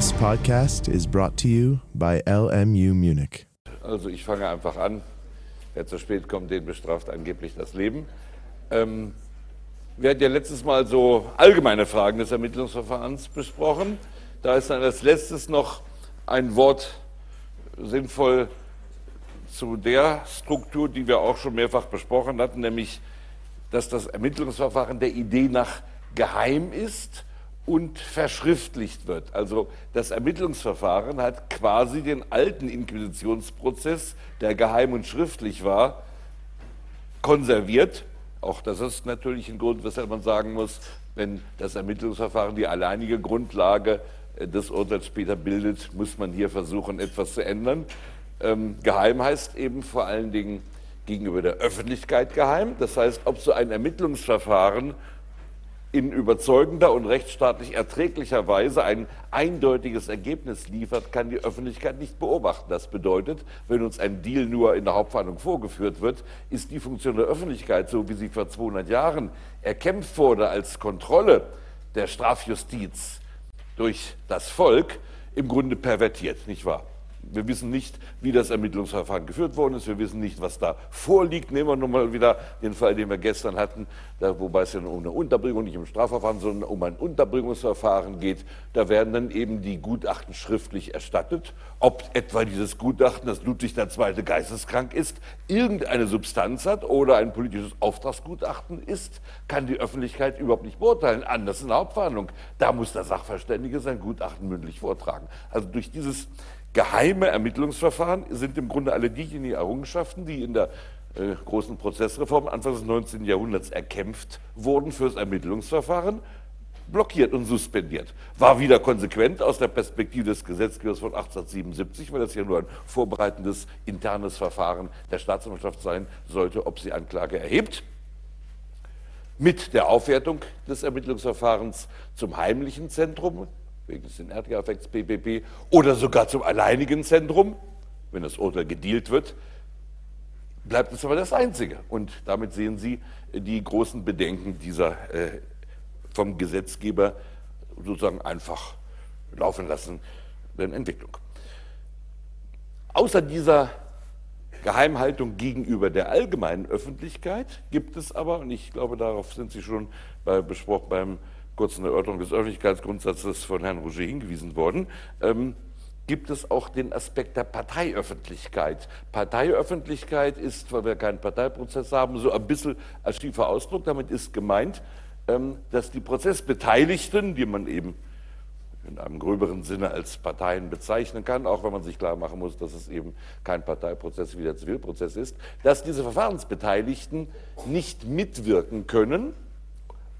This podcast is brought to you by LMU Munich. Also ich fange einfach an. Wer zu spät kommt, den bestraft angeblich das Leben. Ähm, wir hatten ja letztes Mal so allgemeine Fragen des Ermittlungsverfahrens besprochen. Da ist dann als letztes noch ein Wort sinnvoll zu der Struktur, die wir auch schon mehrfach besprochen hatten, nämlich, dass das Ermittlungsverfahren der Idee nach geheim ist und verschriftlicht wird. Also das Ermittlungsverfahren hat quasi den alten Inquisitionsprozess, der geheim und schriftlich war, konserviert. Auch das ist natürlich ein Grund, weshalb man sagen muss, wenn das Ermittlungsverfahren die alleinige Grundlage äh, des Urteils später bildet, muss man hier versuchen, etwas zu ändern. Ähm, geheim heißt eben vor allen Dingen gegenüber der Öffentlichkeit geheim. Das heißt, ob so ein Ermittlungsverfahren in überzeugender und rechtsstaatlich erträglicher Weise ein eindeutiges Ergebnis liefert, kann die Öffentlichkeit nicht beobachten. Das bedeutet, wenn uns ein Deal nur in der Hauptverhandlung vorgeführt wird, ist die Funktion der Öffentlichkeit, so wie sie vor 200 Jahren erkämpft wurde als Kontrolle der Strafjustiz durch das Volk, im Grunde pervertiert, nicht wahr? Wir wissen nicht, wie das Ermittlungsverfahren geführt worden ist. Wir wissen nicht, was da vorliegt. Nehmen wir nun mal wieder den Fall, den wir gestern hatten, da, wobei es ja um eine Unterbringung, nicht um Strafverfahren, sondern um ein Unterbringungsverfahren geht. Da werden dann eben die Gutachten schriftlich erstattet. Ob etwa dieses Gutachten, dass Ludwig II. geisteskrank ist, irgendeine Substanz hat oder ein politisches Auftragsgutachten ist, kann die Öffentlichkeit überhaupt nicht beurteilen. Anders in der Hauptverhandlung. Da muss der Sachverständige sein Gutachten mündlich vortragen. Also durch dieses geheime Ermittlungsverfahren sind im Grunde alle diejenigen Errungenschaften, die in der äh, großen Prozessreform Anfang des 19. Jahrhunderts erkämpft wurden fürs Ermittlungsverfahren, blockiert und suspendiert. War wieder konsequent aus der Perspektive des Gesetzgebers von 1877, weil das ja nur ein vorbereitendes internes Verfahren der Staatsanwaltschaft sein sollte, ob sie Anklage erhebt. Mit der Aufwertung des Ermittlungsverfahrens zum heimlichen Zentrum wegen des Inertia-Effekts PPP, oder sogar zum alleinigen Zentrum, wenn das Urteil gedealt wird, bleibt es aber das Einzige. Und damit sehen Sie die großen Bedenken dieser äh, vom Gesetzgeber sozusagen einfach laufen lassen Entwicklung. Außer dieser Geheimhaltung gegenüber der allgemeinen Öffentlichkeit gibt es aber, und ich glaube, darauf sind Sie schon bei, besprochen beim kurzen Erörterung des Öffentlichkeitsgrundsatzes von Herrn Rouget hingewiesen worden, ähm, gibt es auch den Aspekt der Parteiöffentlichkeit. Parteiöffentlichkeit ist, weil wir keinen Parteiprozess haben, so ein bisschen als schiefer Ausdruck. Damit ist gemeint, ähm, dass die Prozessbeteiligten, die man eben in einem gröberen Sinne als Parteien bezeichnen kann, auch wenn man sich klar machen muss, dass es eben kein Parteiprozess wie der Zivilprozess ist, dass diese Verfahrensbeteiligten nicht mitwirken können,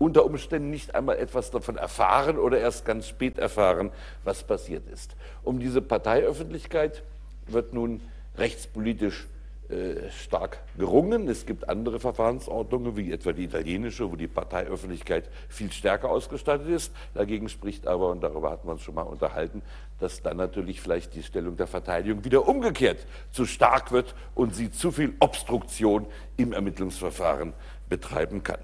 unter Umständen nicht einmal etwas davon erfahren oder erst ganz spät erfahren, was passiert ist. Um diese Parteiöffentlichkeit wird nun rechtspolitisch äh, stark gerungen. Es gibt andere Verfahrensordnungen, wie etwa die italienische, wo die Parteiöffentlichkeit viel stärker ausgestattet ist. Dagegen spricht aber, und darüber hatten wir uns schon mal unterhalten, dass dann natürlich vielleicht die Stellung der Verteidigung wieder umgekehrt zu stark wird und sie zu viel Obstruktion im Ermittlungsverfahren betreiben kann.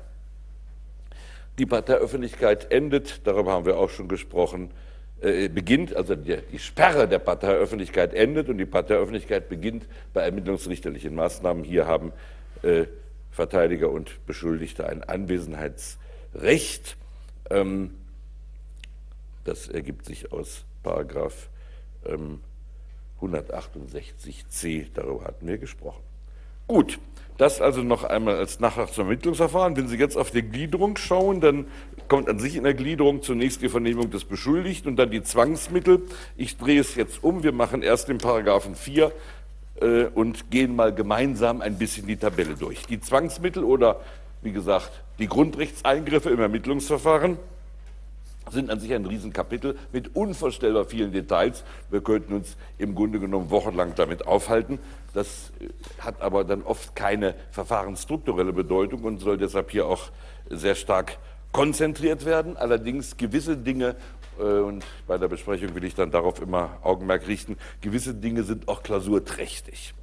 Die Parteiöffentlichkeit endet, darüber haben wir auch schon gesprochen, äh, beginnt, also die, die, Sperre der Parteiöffentlichkeit endet und die Parteiöffentlichkeit beginnt bei ermittlungsrichterlichen Maßnahmen. Hier haben äh, Verteidiger und Beschuldigte ein Anwesenheitsrecht. Ähm, das ergibt sich aus Paragraph ähm, 168c, darüber hatten wir gesprochen. Gut, das also noch einmal als Nachtrag zum Ermittlungsverfahren. Wenn Sie jetzt auf die Gliederung schauen, dann kommt an sich in der Gliederung zunächst die Vernehmung des Beschuldigten und dann die Zwangsmittel. Ich drehe es jetzt um. Wir machen erst den Paragraphen 4 äh, und gehen mal gemeinsam ein bisschen die Tabelle durch. Die Zwangsmittel oder, wie gesagt, die Grundrechtseingriffe im Ermittlungsverfahren sind an sich ein Riesenkapitel mit unvorstellbar vielen Details. Wir könnten uns im Grunde genommen wochenlang damit aufhalten. Das äh, hat aber dann oft keine verfahrensstrukturelle Bedeutung und soll deshalb hier auch sehr stark konzentriert werden. Allerdings gewisse Dinge, äh, und bei der Besprechung will ich dann darauf immer Augenmerk richten, gewisse Dinge sind auch klausurträchtig.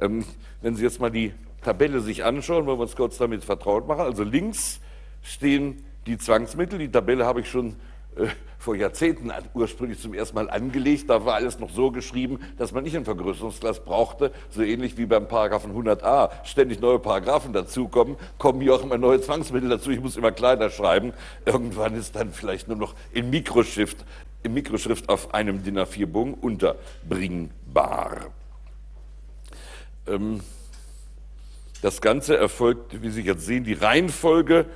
Ähm, wenn Sie jetzt mal die Tabelle sich anschauen, wollen wir uns kurz damit vertraut machen. Also links stehen die Zwangsmittel. Die Tabelle habe ich schon äh, vor Jahrzehnten ursprünglich zum ersten Mal angelegt. Da war alles noch so geschrieben, dass man nicht ein Vergrößerungsglas brauchte. So ähnlich wie beim Paragraphen 100a ständig neue Paragraphen dazukommen, kommen hier auch immer neue Zwangsmittel dazu. Ich muss immer kleiner schreiben. Irgendwann ist dann vielleicht nur noch in Mikroschrift, in Mikroschrift auf einem DIN A4-Bogen unterbringbar. Ähm, das Ganze erfolgt, wie Sie jetzt sehen, die Reihenfolge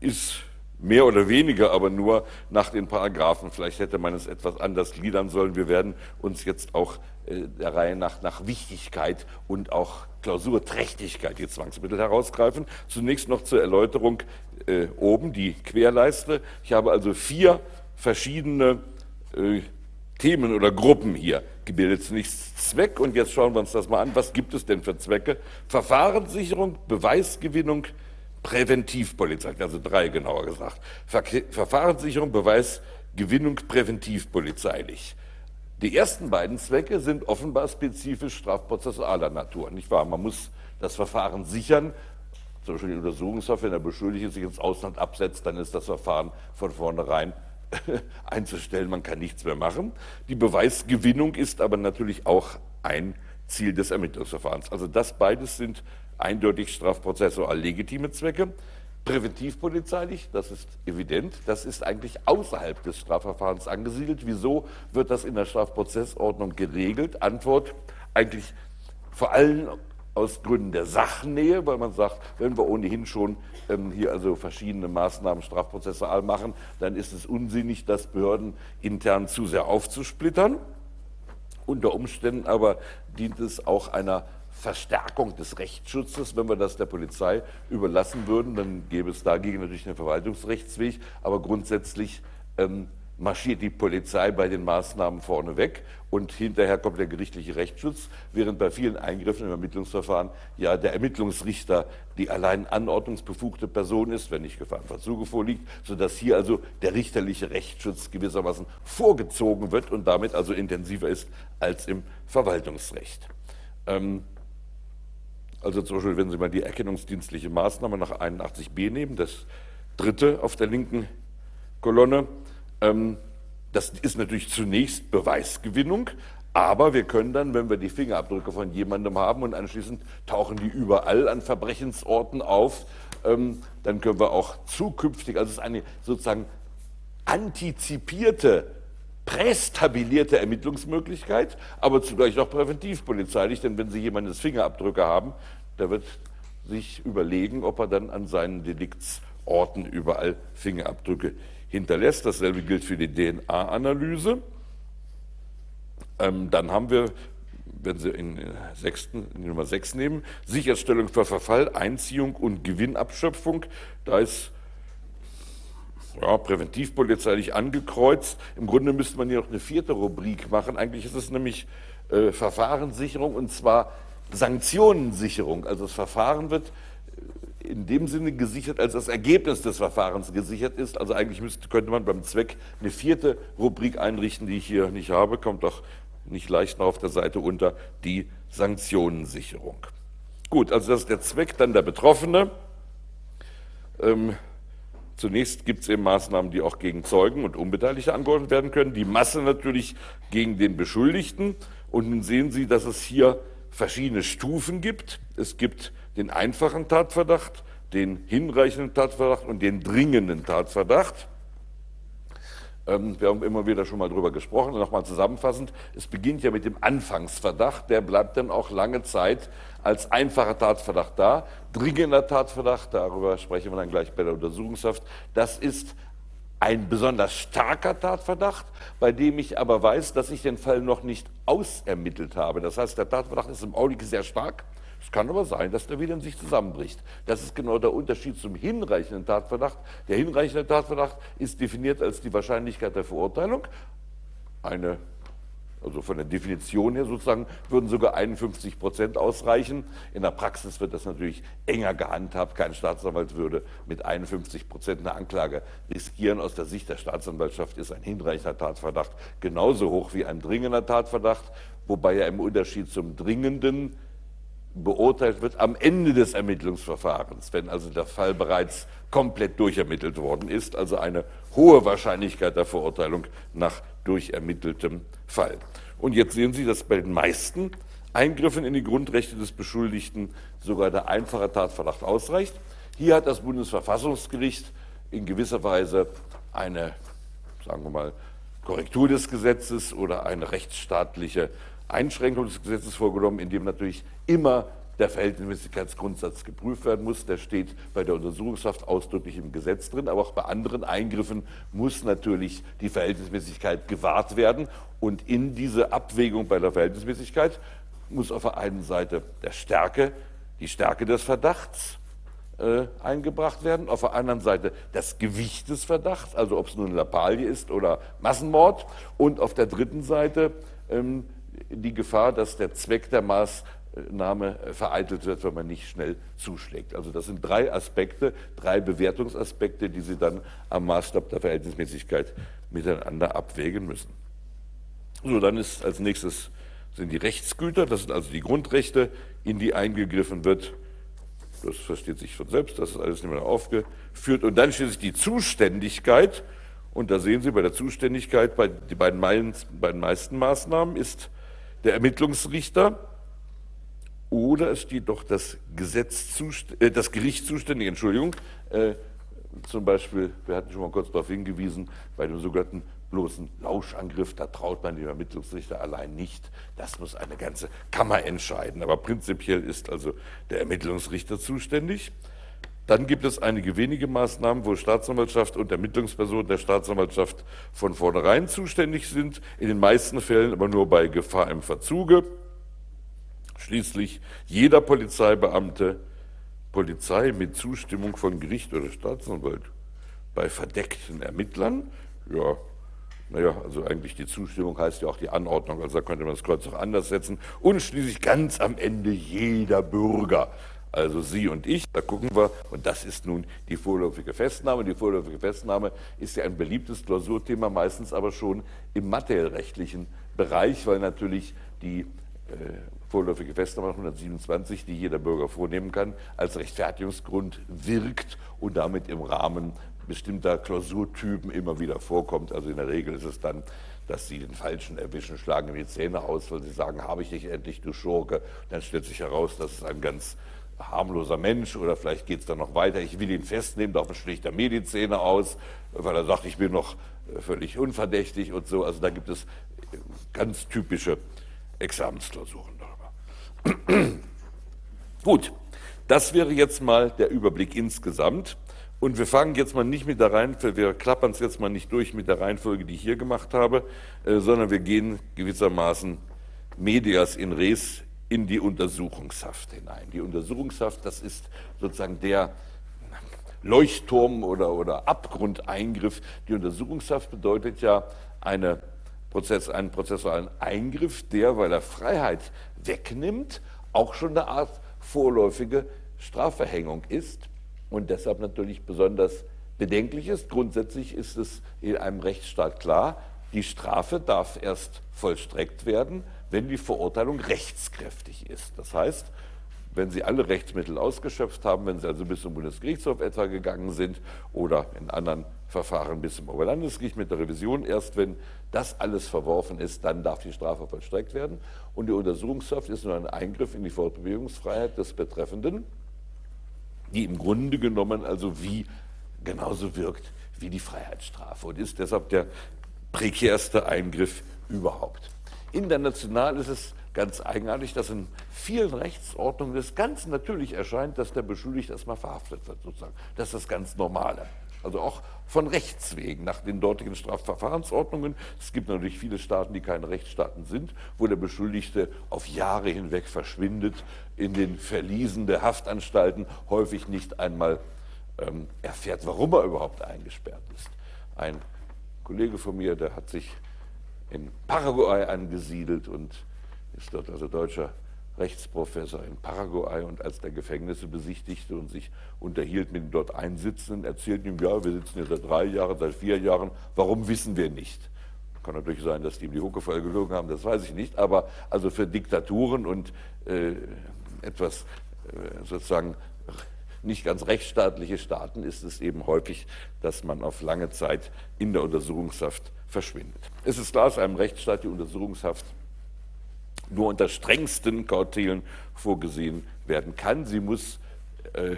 ist mehr oder weniger aber nur nach den Paragraphen. Vielleicht hätte man es etwas anders gliedern sollen. Wir werden uns jetzt auch äh, der Reihe nach, nach Wichtigkeit und auch Klausurträchtigkeit die Zwangsmittel herausgreifen. Zunächst noch zur Erläuterung äh, oben die Querleiste. Ich habe also vier verschiedene äh, Themen oder Gruppen hier gebildet. Zunächst Zweck und jetzt schauen wir uns das mal an. Was gibt es denn für Zwecke? Verfahrenssicherung, Beweisgewinnung, Präventivpolizei, also drei genauer gesagt. Ver Verfahrenssicherung, Beweisgewinnung, präventivpolizeilich. Die ersten beiden Zwecke sind offenbar spezifisch strafprozessualer Natur, nicht wahr? Man muss das Verfahren sichern, zum Beispiel die Untersuchungshaft, wenn der Beschuldigte sich ins Ausland absetzt, dann ist das Verfahren von vornherein einzustellen, man kann nichts mehr machen. Die Beweisgewinnung ist aber natürlich auch ein Ziel des Ermittlungsverfahrens. Also das beides sind eindeutig strafprozessual legitime Zwecke. Präventivpolizeilich, das ist evident, das ist eigentlich außerhalb des Strafverfahrens angesiedelt. Wieso wird das in der Strafprozessordnung geregelt? Antwort, eigentlich vor allem aus Gründen der Sachnähe, weil man sagt, wenn wir ohnehin schon ähm, hier also verschiedene Maßnahmen strafprozessual machen, dann ist es unsinnig, das Behörden intern zu sehr aufzusplittern. Unter Umständen aber dient es auch einer Verstärkung des Rechtsschutzes. Wenn wir das der Polizei überlassen würden, dann gäbe es dagegen natürlich einen Verwaltungsrechtsweg, aber grundsätzlich ähm, marschiert die Polizei bei den Maßnahmen vorneweg und hinterher kommt der gerichtliche Rechtsschutz, während bei vielen Eingriffen im Ermittlungsverfahren ja der Ermittlungsrichter die allein anordnungsbefugte Person ist, wenn nicht Gefahrenverzuge vorliegt, sodass hier also der richterliche Rechtsschutz gewissermaßen vorgezogen wird und damit also intensiver ist als im Verwaltungsrecht. Ähm, also zum Beispiel, wenn Sie mal die erkennungsdienstliche Maßnahme nach 81b nehmen, das dritte auf der linken Kolonne, das ist natürlich zunächst Beweisgewinnung, aber wir können dann, wenn wir die Fingerabdrücke von jemandem haben und anschließend tauchen die überall an Verbrechensorten auf, ähm, dann können wir auch zukünftig, also es ist eine sozusagen antizipierte prästabilierte Ermittlungsmöglichkeit, aber zugleich auch präventivpolizeilich, denn wenn Sie jemandes Fingerabdrücke haben, der wird sich überlegen, ob er dann an seinen Deliktsorten überall Fingerabdrücke hinterlässt. Dasselbe gilt für die DNA-Analyse. Ähm, dann haben wir, wenn Sie in, sechsten, in Nummer 6 nehmen, Sicherstellung für Verfall, Einziehung und Gewinnabschöpfung. Da ist ja, präventivpolizeilich angekreuzt. Im Grunde müsste man hier noch eine vierte Rubrik machen. Eigentlich ist es nämlich äh, Verfahrenssicherung und zwar Sanktionensicherung. Also das Verfahren wird äh, in dem Sinne gesichert, als das Ergebnis des Verfahrens gesichert ist. Also eigentlich müsste, könnte man beim Zweck eine vierte Rubrik einrichten, die ich hier nicht habe, kommt auch nicht leicht noch auf der Seite unter, die Sanktionensicherung. Gut, also das ist der Zweck, dann der Betroffene. Ähm, Zunächst gibt es eben Maßnahmen, die auch gegen Zeugen und Unbeteiligte angeordnet werden können. Die Masse natürlich gegen den Beschuldigten. Und nun sehen Sie, dass es hier verschiedene Stufen gibt. Es gibt den einfachen Tatverdacht, den hinreichenden Tatverdacht und den dringenden Tatverdacht. Ähm, wir haben immer wieder schon mal darüber gesprochen. Nochmal zusammenfassend, es beginnt ja mit dem Anfangsverdacht, der bleibt dann auch lange Zeit als einfacher Tatverdacht da. Dringender Tatverdacht, darüber sprechen wir dann gleich bei der Untersuchungshaft, das ist ein besonders starker Tatverdacht, bei dem ich aber weiß, dass ich den Fall noch nicht ausermittelt habe. Das heißt, der Tatverdacht ist im Augenblick sehr stark. Kann aber sein, dass der wieder in sich zusammenbricht. Das ist genau der Unterschied zum hinreichenden Tatverdacht. Der hinreichende Tatverdacht ist definiert als die Wahrscheinlichkeit der Verurteilung. Eine, also von der Definition her sozusagen, würden sogar 51 Prozent ausreichen. In der Praxis wird das natürlich enger gehandhabt. Kein Staatsanwalt würde mit 51 Prozent eine Anklage riskieren. Aus der Sicht der Staatsanwaltschaft ist ein hinreichender Tatverdacht genauso hoch wie ein dringender Tatverdacht, wobei er im Unterschied zum dringenden beurteilt wird am Ende des Ermittlungsverfahrens, wenn also der Fall bereits komplett durchermittelt worden ist, also eine hohe Wahrscheinlichkeit der Verurteilung nach durchermitteltem Fall. Und jetzt sehen Sie, dass bei den meisten Eingriffen in die Grundrechte des Beschuldigten sogar der einfache Tatverdacht ausreicht. Hier hat das Bundesverfassungsgericht in gewisser Weise eine, sagen wir mal, Korrektur des Gesetzes oder eine rechtsstaatliche Einschränkung des Gesetzes vorgenommen, in dem natürlich immer der Verhältnismäßigkeitsgrundsatz geprüft werden muss. Der steht bei der Untersuchungshaft ausdrücklich im Gesetz drin, aber auch bei anderen Eingriffen muss natürlich die Verhältnismäßigkeit gewahrt werden. Und in diese Abwägung bei der Verhältnismäßigkeit muss auf der einen Seite der Stärke, die Stärke des Verdachts äh, eingebracht werden, auf der anderen Seite das Gewicht des Verdachts, also ob es nun Lappalie ist oder Massenmord, und auf der dritten Seite ähm, die Gefahr, dass der Zweck der Maßnahme vereitelt wird, wenn man nicht schnell zuschlägt. Also das sind drei Aspekte, drei Bewertungsaspekte, die Sie dann am Maßstab der Verhältnismäßigkeit miteinander abwägen müssen. So, dann ist als nächstes sind die Rechtsgüter, das sind also die Grundrechte, in die eingegriffen wird. Das versteht sich von selbst, das ist alles nicht mehr aufgeführt. Und dann schließlich die Zuständigkeit. Und da sehen Sie bei der Zuständigkeit, bei, bei den meisten Maßnahmen ist der Ermittlungsrichter oder es steht doch das, Gesetz äh, das Gericht zuständig, Entschuldigung, äh, zum Beispiel, wir hatten schon mal kurz darauf hingewiesen, bei dem sogenannten bloßen Lauschangriff, da traut man dem Ermittlungsrichter allein nicht. Das muss eine ganze Kammer entscheiden. Aber prinzipiell ist also der Ermittlungsrichter zuständig. Dann gibt es einige wenige Maßnahmen, wo Staatsanwaltschaft und Ermittlungspersonen der Staatsanwaltschaft von vornherein zuständig sind, in den meisten Fällen aber nur bei Gefahr im Verzuge. Schließlich jeder Polizeibeamte, Polizei mit Zustimmung von Gericht oder Staatsanwalt. Bei verdeckten Ermittlern, ja, naja, also eigentlich die Zustimmung heißt ja auch die Anordnung, also da könnte man das Kreuz auch anders setzen. Und schließlich ganz am Ende jeder Bürger also Sie und ich, da gucken wir, und das ist nun die vorläufige Festnahme. Die vorläufige Festnahme ist ja ein beliebtes Klausurthema, meistens aber schon im materiellrechtlichen Bereich, weil natürlich die äh, vorläufige Festnahme 127, die jeder Bürger vornehmen kann, als Rechtfertigungsgrund wirkt und damit im Rahmen bestimmter Klausurtypen immer wieder vorkommt. Also in der Regel ist es dann, dass sie den Falschen erwischen, schlagen ihm die Zähne aus, weil sie sagen, habe ich dich endlich, du Schurke. Dann stellt sich heraus, dass es ein ganz harmloser Mensch oder vielleicht geht es dann noch weiter, ich will ihn festnehmen, darauf schlägt er mir die Zähne aus, weil er sagt, ich bin noch äh, völlig unverdächtig und so. Also da gibt es äh, ganz typische Examensklausuren darüber. Gut, das wäre jetzt mal der Überblick insgesamt. Und wir fangen jetzt mal nicht mit der Reihenfolge, wir klappern es jetzt mal nicht durch mit der Reihenfolge, die ich hier gemacht habe, äh, sondern wir gehen gewissermaßen medias in res in die Untersuchungshaft hinein. Die Untersuchungshaft, das ist sozusagen der Leuchtturm oder, oder Abgrundeingriff. Die Untersuchungshaft bedeutet ja eine Prozess, einen prozessualen Eingriff, der, weil er Freiheit wegnimmt, auch schon eine Art vorläufige Strafverhängung ist und deshalb natürlich besonders bedenklich ist. Grundsätzlich ist es in einem Rechtsstaat klar, die Strafe darf erst vollstreckt werden, wenn die Verurteilung rechtskräftig ist. Das heißt, wenn Sie alle Rechtsmittel ausgeschöpft haben, wenn Sie also bis zum Bundesgerichtshof etwa gegangen sind oder in anderen Verfahren bis zum Oberlandesgericht mit der Revision, erst wenn das alles verworfen ist, dann darf die Strafe vollstreckt werden. Und die Untersuchungshaft ist nur ein Eingriff in die Fortbewegungsfreiheit des Betreffenden, die im Grunde genommen also wie genauso wirkt wie die Freiheitsstrafe und ist deshalb der prekärste Eingriff überhaupt. International ist es ganz eigenartig, dass in vielen Rechtsordnungen es ganz natürlich erscheint, dass der Beschuldigte erstmal verhaftet wird, sozusagen. Das ist das ganz Normale. Also auch von Rechts wegen, nach den dortigen Strafverfahrensordnungen. Es gibt natürlich viele Staaten, die keine Rechtsstaaten sind, wo der Beschuldigte auf Jahre hinweg verschwindet, in den Verliesen der Haftanstalten häufig nicht einmal ähm, erfährt, warum er überhaupt eingesperrt ist. Ein Kollege von mir, der hat sich in Paraguay angesiedelt und ist dort also deutscher Rechtsprofessor in Paraguay und als der Gefängnisse besichtigte und sich unterhielt mit den dort Einsitzenden, erzählten ihm, ja, wir sitzen hier seit drei Jahren, seit vier Jahren, warum wissen wir nicht? Kann natürlich sein, dass die ihm die Hucke voll gelogen haben, das weiß ich nicht, aber also für Diktaturen und äh, etwas äh, sozusagen nicht ganz rechtsstaatliche Staaten ist es eben häufig, dass man auf lange Zeit in der Untersuchungshaft verschwindet. Es ist klar, aus einem Rechtsstaat die Untersuchungshaft nur unter strengsten Kautelen vorgesehen werden kann. Sie muss äh,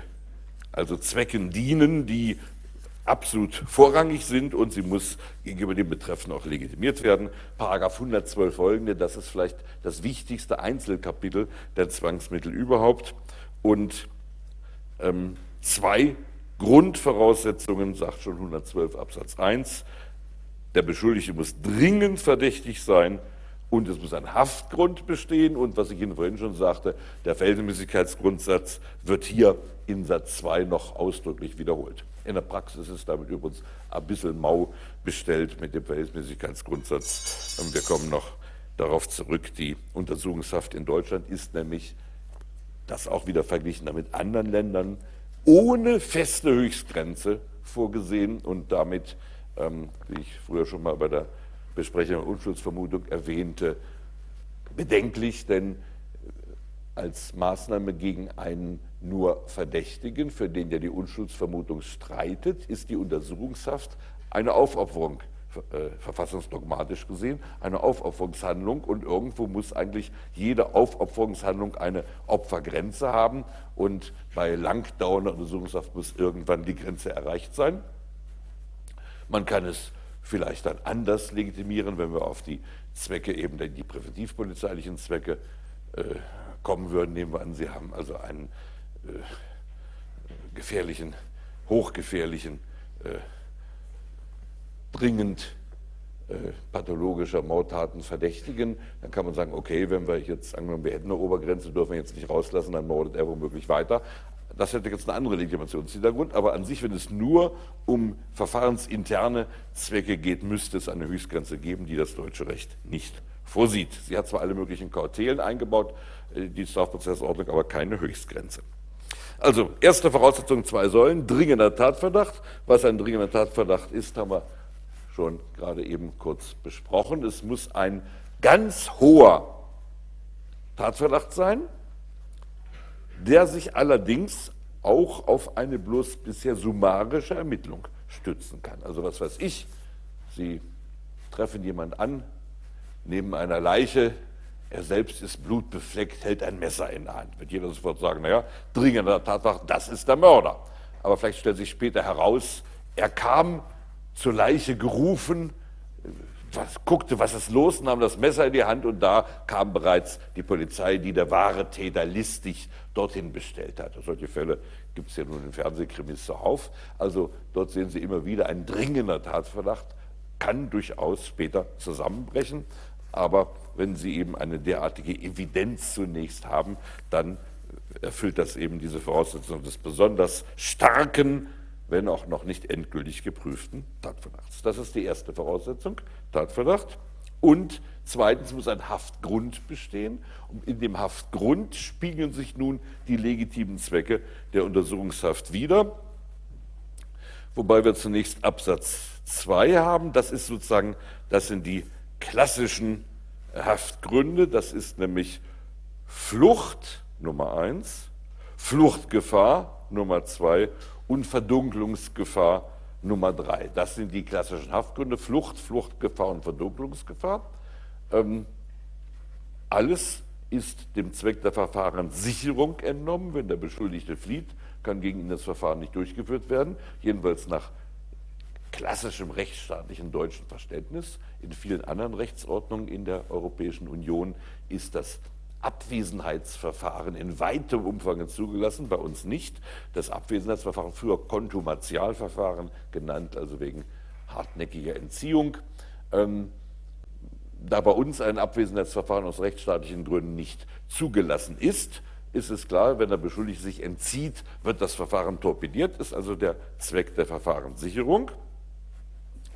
also Zwecken dienen, die absolut vorrangig sind und sie muss gegenüber dem Betreffenden auch legitimiert werden. Paragraph 112 folgende, das ist vielleicht das wichtigste Einzelkapitel der Zwangsmittel überhaupt. Und ähm, zwei Grundvoraussetzungen, sagt schon 112 Absatz 1, der Beschuldigte muss dringend verdächtig sein und es muss ein Haftgrund bestehen und was ich Ihnen vorhin schon sagte, der Verhältnismäßigkeitsgrundsatz wird hier in Satz 2 noch ausdrücklich wiederholt. In der Praxis ist damit übrigens ein bisschen mau bestellt mit dem Verhältnismäßigkeitsgrundsatz. Und wir kommen noch darauf zurück. Die Untersuchungshaft in Deutschland ist nämlich, das auch wieder verglichen mit anderen Ländern, ohne feste Höchstgrenze vorgesehen und damit, ähm, wie ich früher schon mal bei der Besprechung der Unschuldsvermutung erwähnte, bedenklich, denn als Maßnahme gegen einen nur Verdächtigen, für den ja die Unschuldsvermutung streitet, ist die Untersuchungshaft eine Aufopferung, äh, verfassungsdogmatisch gesehen, eine Aufopferungshandlung und irgendwo muss eigentlich jede Aufopferungshandlung eine Opfergrenze haben und bei langdauernder Untersuchungshaft muss irgendwann die Grenze erreicht sein. Man kann es vielleicht dann anders legitimieren, wenn wir auf die Zwecke, eben die präventivpolizeilichen Zwecke äh, kommen würden, nehmen wir an, Sie haben also einen äh, gefährlichen, hochgefährlichen, äh, dringend äh, pathologischer Mordtaten verdächtigen, dann kann man sagen, okay, wenn wir jetzt angenommen, wir hätten eine Obergrenze, dürfen wir jetzt nicht rauslassen, dann mordet er womöglich weiter. Das hätte jetzt eine andere Legitimationshintergrund, aber an sich, wenn es nur um verfahrensinterne Zwecke geht, müsste es eine Höchstgrenze geben, die das deutsche Recht nicht vorsieht. Sie hat zwar alle möglichen Kautelen eingebaut, äh, die Strafprozessordnung, aber keine Höchstgrenze. Also, erste Voraussetzung, zwei Säulen, dringender Tatverdacht. Was ein dringender Tatverdacht ist, haben wir schon gerade eben kurz besprochen. Es muss ein ganz hoher Tatverdacht sein, der sich allerdings auch auf eine bloß bisher summarische Ermittlung stützen kann. Also was weiß ich, Sie treffen jemanden an, neben einer Leiche, er selbst ist blutbefleckt, hält ein Messer in der Hand. Wird jeder sofort sagen, naja, dringender Tatsache, das ist der Mörder. Aber vielleicht stellt sich später heraus, er kam zur Leiche gerufen, was, guckte, was ist los, nahm das Messer in die Hand und da kam bereits die Polizei, die der wahre Täter listig dorthin bestellt hat. Solche Fälle gibt es ja nun in Fernsehkrimis zuhauf. Also dort sehen Sie immer wieder, ein dringender Tatverdacht kann durchaus später zusammenbrechen. Aber wenn Sie eben eine derartige Evidenz zunächst haben, dann erfüllt das eben diese Voraussetzung des besonders starken, wenn auch noch nicht endgültig geprüften Tatverdachts. Das ist die erste Voraussetzung, Tatverdacht. Und zweitens muss ein Haftgrund bestehen. Und in dem Haftgrund spiegeln sich nun die legitimen Zwecke der Untersuchungshaft wider. Wobei wir zunächst Absatz 2 haben. Das ist sozusagen, das sind die klassischen Haftgründe, das ist nämlich Flucht Nummer eins, Fluchtgefahr Nummer zwei und Verdunklungsgefahr Nummer drei. Das sind die klassischen Haftgründe, Flucht, Fluchtgefahr und Verdunklungsgefahr. Ähm, alles ist dem Zweck der Verfahrenssicherung entnommen. Wenn der Beschuldigte flieht, kann gegen ihn das Verfahren nicht durchgeführt werden, jedenfalls nach klassischem rechtsstaatlichen deutschen Verständnis. In vielen anderen Rechtsordnungen in der Europäischen Union ist das Abwesenheitsverfahren in weitem Umfang zugelassen, bei uns nicht. Das Abwesenheitsverfahren, früher Kontumatialverfahren genannt, also wegen hartnäckiger Entziehung. Ähm, da bei uns ein Abwesenheitsverfahren aus rechtsstaatlichen Gründen nicht zugelassen ist, ist es klar, wenn der Beschuldigte sich entzieht, wird das Verfahren torpediert, ist also der Zweck der Verfahrenssicherung.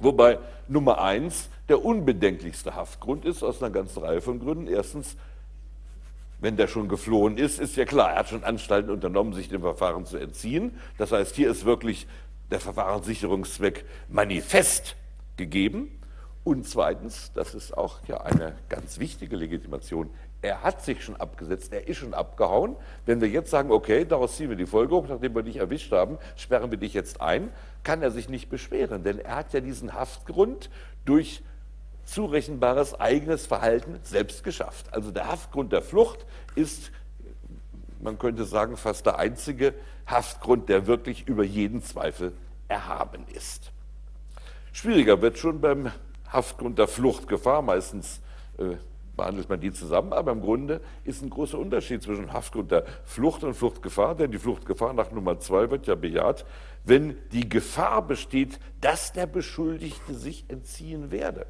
Wobei Nummer eins der unbedenklichste Haftgrund ist, aus einer ganzen Reihe von Gründen. Erstens, wenn der schon geflohen ist, ist ja klar, er hat schon Anstalten unternommen, sich dem Verfahren zu entziehen. Das heißt, hier ist wirklich der Verfahrenssicherungszweck manifest gegeben. Und zweitens, das ist auch ja eine ganz wichtige Legitimation, Er hat sich schon abgesetzt, er ist schon abgehauen. Wenn wir jetzt sagen, okay, daraus ziehen wir die Folge hoch, nachdem wir dich erwischt haben, sperren wir dich jetzt ein, kann er sich nicht beschweren, denn er hat ja diesen Haftgrund durch zurechenbares eigenes Verhalten selbst geschafft. Also der Haftgrund der Flucht ist, man könnte sagen, fast der einzige Haftgrund, der wirklich über jeden Zweifel erhaben ist. Schwieriger wird schon beim Haftgrund der Fluchtgefahr, meistens äh, behandelt man die zusammen, aber im Grunde ist ein großer Unterschied zwischen Haftgrund der Flucht und Fluchtgefahr, denn die Fluchtgefahr nach Nummer zwei wird ja bejaht, wenn die Gefahr besteht, dass der Beschuldigte sich entziehen werde.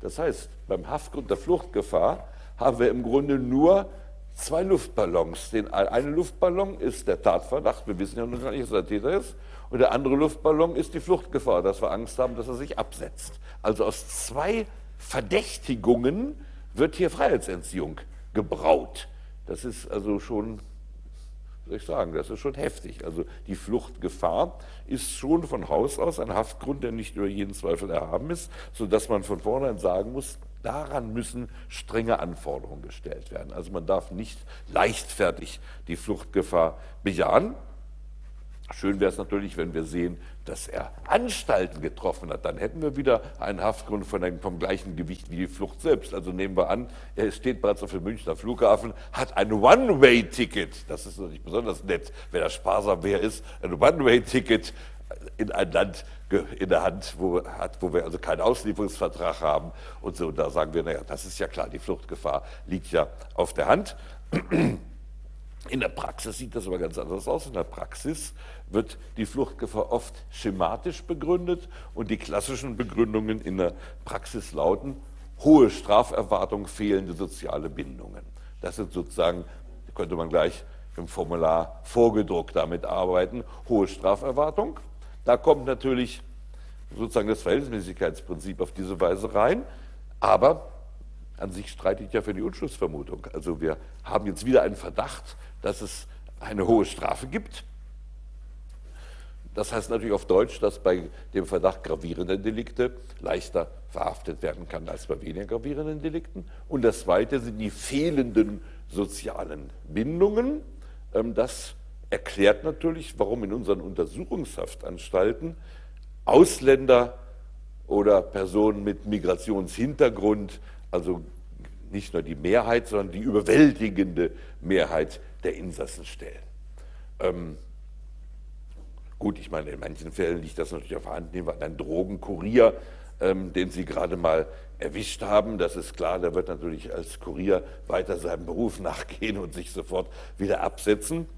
Das heißt, beim Haftgrund der Fluchtgefahr haben wir im Grunde nur zwei Luftballons. Den eine Luftballon ist der Tatverdacht, wir wissen ja noch gar nicht, dass er Täter ist, und der andere Luftballon ist die Fluchtgefahr, dass wir Angst haben, dass er sich absetzt. Also aus zwei Verdächtigungen wird hier Freiheitsentziehung gebraut. Das ist also schon soll ich sagen, das ist schon heftig. Also die Fluchtgefahr ist schon von Haus aus ein Haftgrund, der nicht über jeden Zweifel erhaben ist, sodass man von vornherein sagen muss, daran müssen strenge Anforderungen gestellt werden. Also man darf nicht leichtfertig die Fluchtgefahr bejahen. Schön wäre es natürlich, wenn wir sehen, dass er Anstalten getroffen hat. Dann hätten wir wieder einen Haftgrund von einem, vom gleichen Gewicht wie die Flucht selbst. Also nehmen wir an, er steht bereits auf dem Münchner Flughafen, hat ein One-Way-Ticket. Das ist natürlich besonders nett, wenn er sparsam wer ist. Ein One-Way-Ticket in ein Land in der Hand, wo, hat, wo wir also keinen Auslieferungsvertrag haben und so. Da sagen wir, naja, das ist ja klar, die Fluchtgefahr liegt ja auf der Hand. In der Praxis sieht das aber ganz anders aus. In der Praxis wird die Fluchtgefahr oft schematisch begründet und die klassischen Begründungen in der Praxis lauten hohe Straferwartung, fehlende soziale Bindungen. Das sind sozusagen, könnte man gleich im Formular vorgedruckt damit arbeiten, hohe Straferwartung. Da kommt natürlich sozusagen das Verhältnismäßigkeitsprinzip auf diese Weise rein, aber an sich streitet ja für die Unschlussvermutung. Also wir haben jetzt wieder einen Verdacht, dass es eine hohe Strafe gibt. Das heißt natürlich auf Deutsch, dass bei dem Verdacht gravierender Delikte leichter verhaftet werden kann als bei weniger gravierenden Delikten. Und das Zweite sind die fehlenden sozialen Bindungen. Ähm, das erklärt natürlich, warum in unseren Untersuchungshaftanstalten Ausländer oder Personen mit Migrationshintergrund, also nicht nur die Mehrheit, sondern die überwältigende Mehrheit der Insassen stellen. Ähm, gut, ich meine, in manchen Fällen liegt das natürlich auf Hand, nehmen wir einen Drogenkurier, ähm, den Sie gerade mal erwischt haben. Das ist klar, der wird natürlich als Kurier weiter seinem Beruf nachgehen und sich sofort wieder absetzen.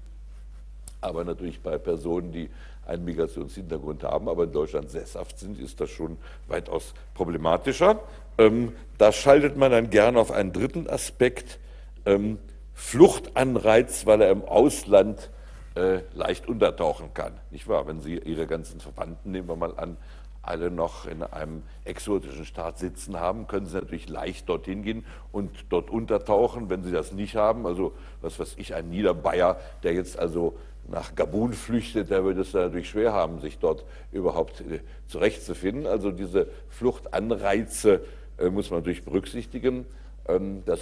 Aber natürlich bei Personen, die einen Migrationshintergrund haben, aber in Deutschland sesshaft sind, ist das schon weitaus problematischer. Ähm, da schaltet man dann gerne auf einen dritten Aspekt, ähm, Fluchtanreiz, weil er im Ausland äh, leicht untertauchen kann. Nicht wahr? Wenn Sie Ihre ganzen Verwandten, nehmen wir mal an, alle noch in einem exotischen Staat sitzen haben, können Sie natürlich leicht dorthin gehen und dort untertauchen. Wenn Sie das nicht haben, also was weiß ich, ein Niederbayer, der jetzt also nach Gabun flüchtet, der würde es natürlich schwer haben, sich dort überhaupt äh, zurechtzufinden. Also diese Fluchtanreize äh, muss man natürlich berücksichtigen. Ähm, das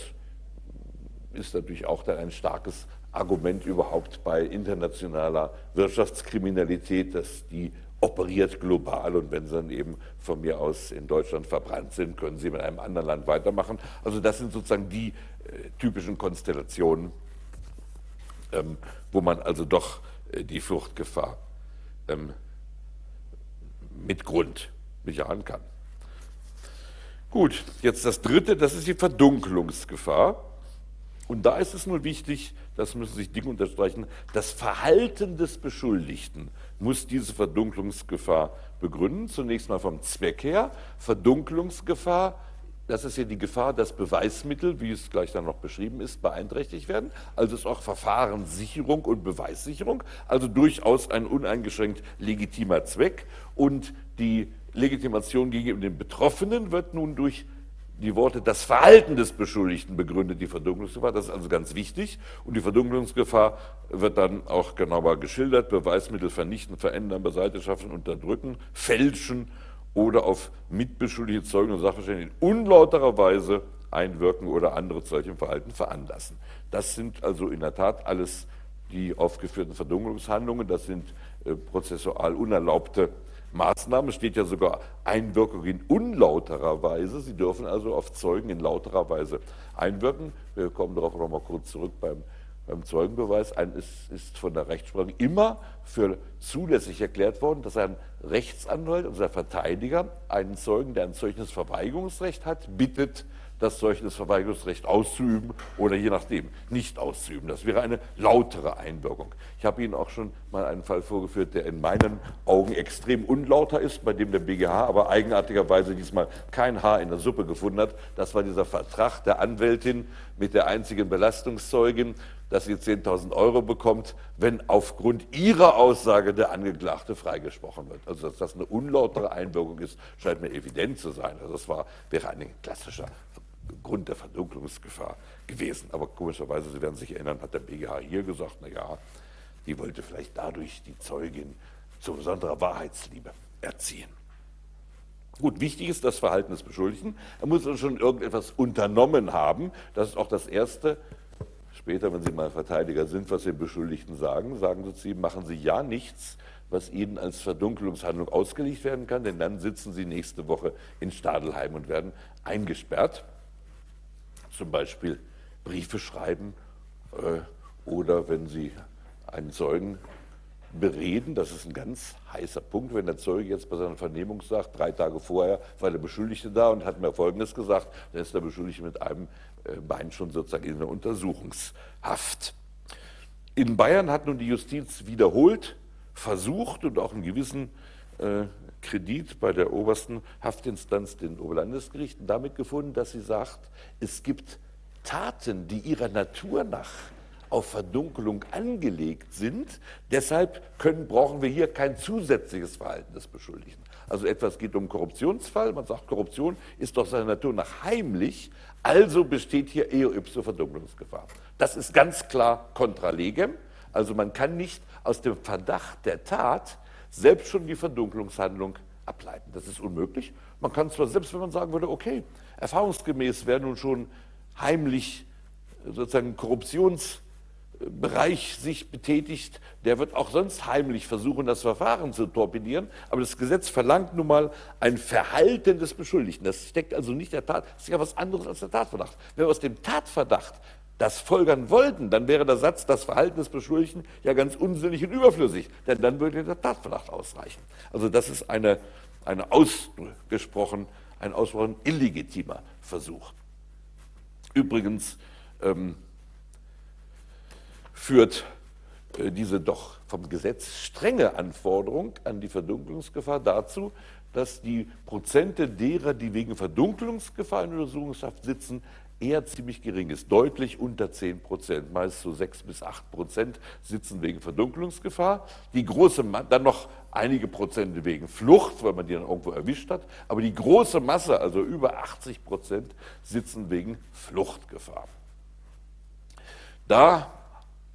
ist natürlich auch dann ein starkes Argument überhaupt bei internationaler Wirtschaftskriminalität, dass die operiert global und wenn sie dann eben von mir aus in Deutschland verbrannt sind, können sie mit einem anderen Land weitermachen. Also das sind sozusagen die äh, typischen Konstellationen, ähm, wo man also doch äh, die Fluchtgefahr ähm, mit Grund bejahen kann. Gut, jetzt das Dritte, das ist die Verdunkelungsgefahr. Und da ist es nur wichtig, das müssen sich Dinge unterstreichen, das Verhalten des Beschuldigten muss diese Verdunklungsgefahr begründen. Zunächst mal vom Zweck her. Verdunklungsgefahr, das ist ja die Gefahr, dass Beweismittel, wie es gleich dann noch beschrieben ist, beeinträchtigt werden. Also ist auch Verfahrenssicherung und Beweissicherung, also durchaus ein uneingeschränkt legitimer Zweck. Und die Legitimation gegenüber den Betroffenen wird nun durch die Worte das Verhalten des Beschuldigten begründet die Verdunkelungsgefahr. Das ist also ganz wichtig. Und die Verdunkelungsgefahr wird dann auch genauer geschildert. Beweismittel vernichten, verändern, beiseite schaffen, unterdrücken, fälschen oder auf mitbeschuldigte Zeugen und Sachverständige in unlauterer Weise einwirken oder andere zu solchem Verhalten veranlassen. Das sind also in der Tat alles die aufgeführten Verdunkelungshandlungen, das sind äh, prozessual unerlaubte Maßnahmen. Es steht ja sogar Einwirkung in unlauterer Weise. Sie dürfen also auf Zeugen in lauterer Weise einwirken. Wir kommen darauf noch mal kurz zurück beim, beim Zeugenbeweis. Ein, es ist von der Rechtsprechung immer für zulässig erklärt worden, dass ein Rechtsanwalt, also der Verteidiger, einen Zeugen, der ein solches Verweigerungsrecht hat, bittet, das solches Verweigerungsrecht auszuüben oder je nachdem nicht auszuüben. Das wäre eine lautere Einwirkung. Ich habe Ihnen auch schon mal einen Fall vorgeführt, der in meinen Augen extrem unlauter ist, bei dem der BGH aber eigenartigerweise diesmal kein Haar in der Suppe gefunden hat. Das war dieser Vertrag der Anwältin mit der einzigen Belastungszeugin, dass sie 10.000 Euro bekommt, wenn aufgrund ihrer Aussage der Angeklagte freigesprochen wird. Also dass das eine unlautere Einwirkung ist, scheint mir evident zu sein. Also das war, wäre ein klassischer Grund der Verdunklungsgefahr gewesen. Aber komischerweise, Sie werden sich erinnern, hat der BGH hier gesagt, na ja, die wollte vielleicht dadurch die Zeugin zu besonderer Wahrheitsliebe erziehen. Gut, wichtig ist das Verhalten des Beschuldigten. Er muss also schon irgendetwas unternommen haben. Das ist auch das Erste. Später, wenn Sie mal Verteidiger sind, was Sie Beschuldigten sagen, sagen Sie zu ihm, machen Sie ja nichts, was Ihnen als Verdunkelungshandlung ausgelegt werden kann, denn dann sitzen Sie nächste Woche in Stadelheim und werden eingesperrt zum Beispiel Briefe schreiben äh, oder wenn Sie einen Zeugen bereden, das ist ein ganz heißer Punkt, wenn der Zeuge jetzt bei seiner Vernehmung sagt, drei Tage vorher war der Beschuldigte da und hat mir Folgendes gesagt, dann ist der Beschuldigte mit einem äh, Bein schon sozusagen in der Untersuchungshaft. In Bayern hat nun die Justiz wiederholt versucht und auch einen gewissen äh, Kredit bei der obersten Haftinstanz, den Oberlandesgerichten, damit gefunden, dass sie sagt, es gibt Taten, die ihrer Natur nach auf Verdunkelung angelegt sind. Deshalb können, brauchen wir hier kein zusätzliches Verhalten des Beschuldigten. Also etwas geht um Korruptionsfall. Man sagt, Korruption ist doch seiner Natur nach heimlich. Also besteht hier eo ipso Verdunkelungsgefahr. Das ist ganz klar contra legem. Also man kann nicht aus dem Verdacht der Tat selbst schon die Verdunklungshandlung ableiten. Das ist unmöglich. Man kann zwar, selbst wenn man sagen würde, okay, erfahrungsgemäß wer nun schon heimlich sozusagen Korruptionsbereich sich betätigt, der wird auch sonst heimlich versuchen, das Verfahren zu torpedieren. Aber das Gesetz verlangt nun mal ein Verhalten des Beschuldigten. Das steckt also nicht der Tat, das ist ja was anderes als der Tatverdacht. Wenn wir aus dem Tatverdacht das folgern wollten, dann wäre der Satz, das Verhalten des Beschuldigten ja ganz unsinnig und überflüssig, denn dann würde der Tatverdacht ausreichen. Also das ist eine, eine ausgesprochen, ein ausgesprochen illegitimer Versuch. Übrigens ähm, führt äh, diese doch vom Gesetz strenge Anforderung an die Verdunkelungsgefahr dazu, dass die Prozente derer, die wegen Verdunkelungsgefahr in Untersuchungshaft sitzen, eher ziemlich gering ist, deutlich unter 10 Prozent, meist so 6 bis 8 Prozent sitzen wegen Verdunkelungsgefahr. Die große, dann noch einige Prozente wegen Flucht, weil man die dann irgendwo erwischt hat, aber die große Masse, also über 80 Prozent, sitzen wegen Fluchtgefahr. Da